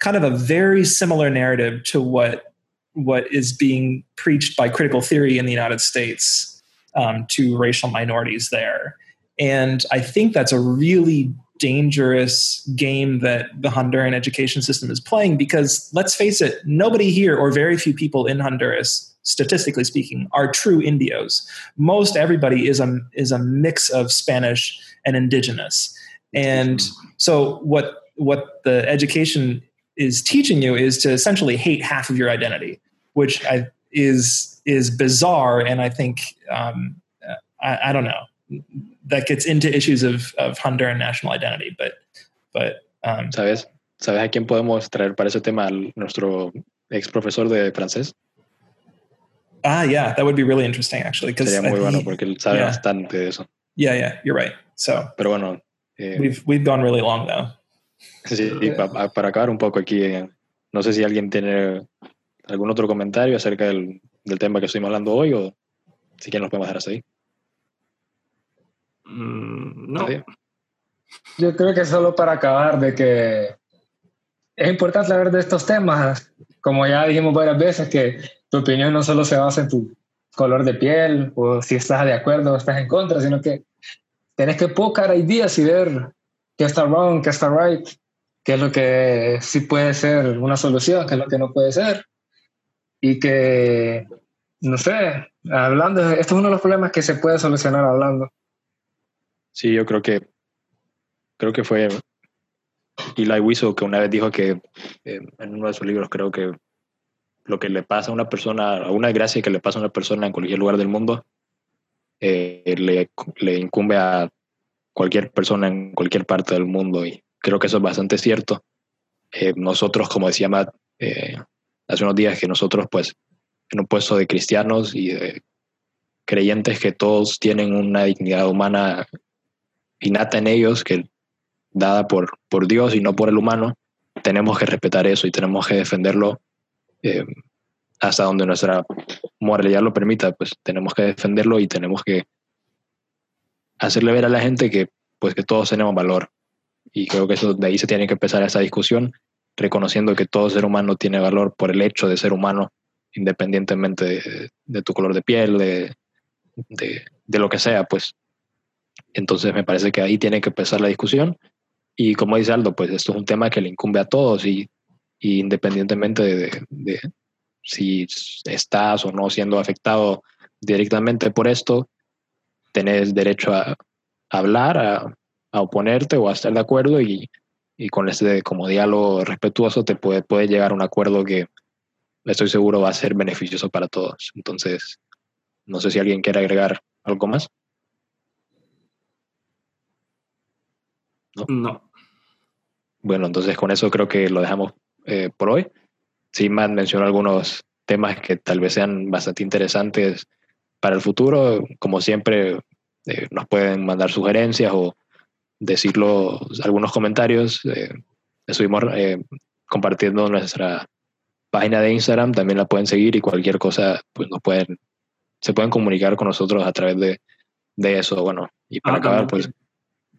kind of a very similar narrative to what what is being preached by critical theory in the United States um, to racial minorities there. And I think that's a really dangerous game that the Honduran education system is playing because let's face it, nobody here or very few people in Honduras, statistically speaking, are true Indios. Most everybody is a, is a mix of Spanish and indigenous. And so what what the education is teaching you is to essentially hate half of your identity, which I, is is bizarre, and I think um, I, I, don't know that gets into issues of of Honduran national identity, but but um, sabes sabes a quién podemos traer para ese tema nuestro ex profesor de francés. Ah, yeah, that would be really interesting actually. Sería muy bueno porque él sabe yeah. bastante de eso. Yeah, yeah, you're right. So, pero bueno, eh, we've we've gone really long though. Sí, para acabar un poco aquí, eh, no sé si alguien tiene algún otro comentario acerca del, del tema que estuvimos hablando hoy o si quieren nos podemos dejar hasta ahí. Mm, no. Yo creo que solo para acabar de que es importante hablar de estos temas, como ya dijimos varias veces, que tu opinión no solo se basa en tu color de piel o si estás de acuerdo o estás en contra, sino que tenés que pocar ideas y ver qué está wrong, qué está right, qué es lo que sí puede ser una solución, qué es lo que no puede ser. Y que, no sé, hablando, esto es uno de los problemas que se puede solucionar hablando. Sí, yo creo que, creo que fue Eli Wiesel que una vez dijo que eh, en uno de sus libros creo que lo que le pasa a una persona, una desgracia que le pasa a una persona en cualquier lugar del mundo, eh, le, le, incumbe a cualquier persona en cualquier parte del mundo y creo que eso es bastante cierto. Eh, nosotros, como decía Matt eh, hace unos días, que nosotros pues en un puesto de cristianos y de creyentes que todos tienen una dignidad humana innata en ellos, que dada por, por Dios y no por el humano, tenemos que respetar eso y tenemos que defenderlo eh, hasta donde nuestra moralidad lo permita, pues tenemos que defenderlo y tenemos que hacerle ver a la gente que pues que todos tenemos valor. Y creo que eso de ahí se tiene que empezar esa discusión, reconociendo que todo ser humano tiene valor por el hecho de ser humano, independientemente de, tu color de piel, de, de, lo que sea, pues. Entonces me parece que ahí tiene que empezar la discusión. Y como dice Aldo, pues esto es un tema que le incumbe a todos y, independientemente de si estás o no siendo afectado directamente por esto, tenés derecho a, hablar, a, oponerte o a estar de acuerdo y, con este como diálogo respetuoso te puede, puede llegar a un acuerdo que estoy seguro va a ser beneficioso para todos. Entonces, no sé si alguien quiere agregar algo más. No. Bueno, entonces con eso creo que lo dejamos eh, por hoy. Matt mencionó algunos temas que tal vez sean bastante interesantes para el futuro. Como siempre, eh, nos pueden mandar sugerencias o decirlo algunos comentarios. Eh, estuvimos eh, compartiendo nuestra página de Instagram, también la pueden seguir y cualquier cosa, pues nos pueden, se pueden comunicar con nosotros a través de, de eso. Bueno, y para ah, acabar, pues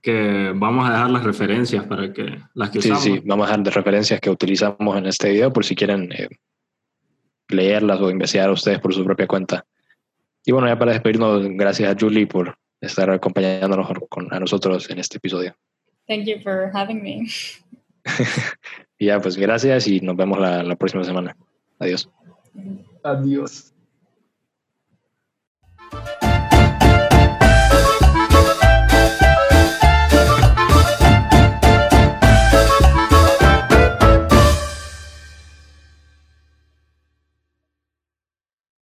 que vamos a dejar las referencias para que las que sí, Sí, vamos a dejar de referencias que utilizamos en este video por si quieren eh, leerlas o investigar ustedes por su propia cuenta. Y bueno, ya para despedirnos, gracias a Julie por estar acompañándonos con, a nosotros en este episodio. Thank you for having me. ya, pues gracias y nos vemos la, la próxima semana. Adiós. Adiós.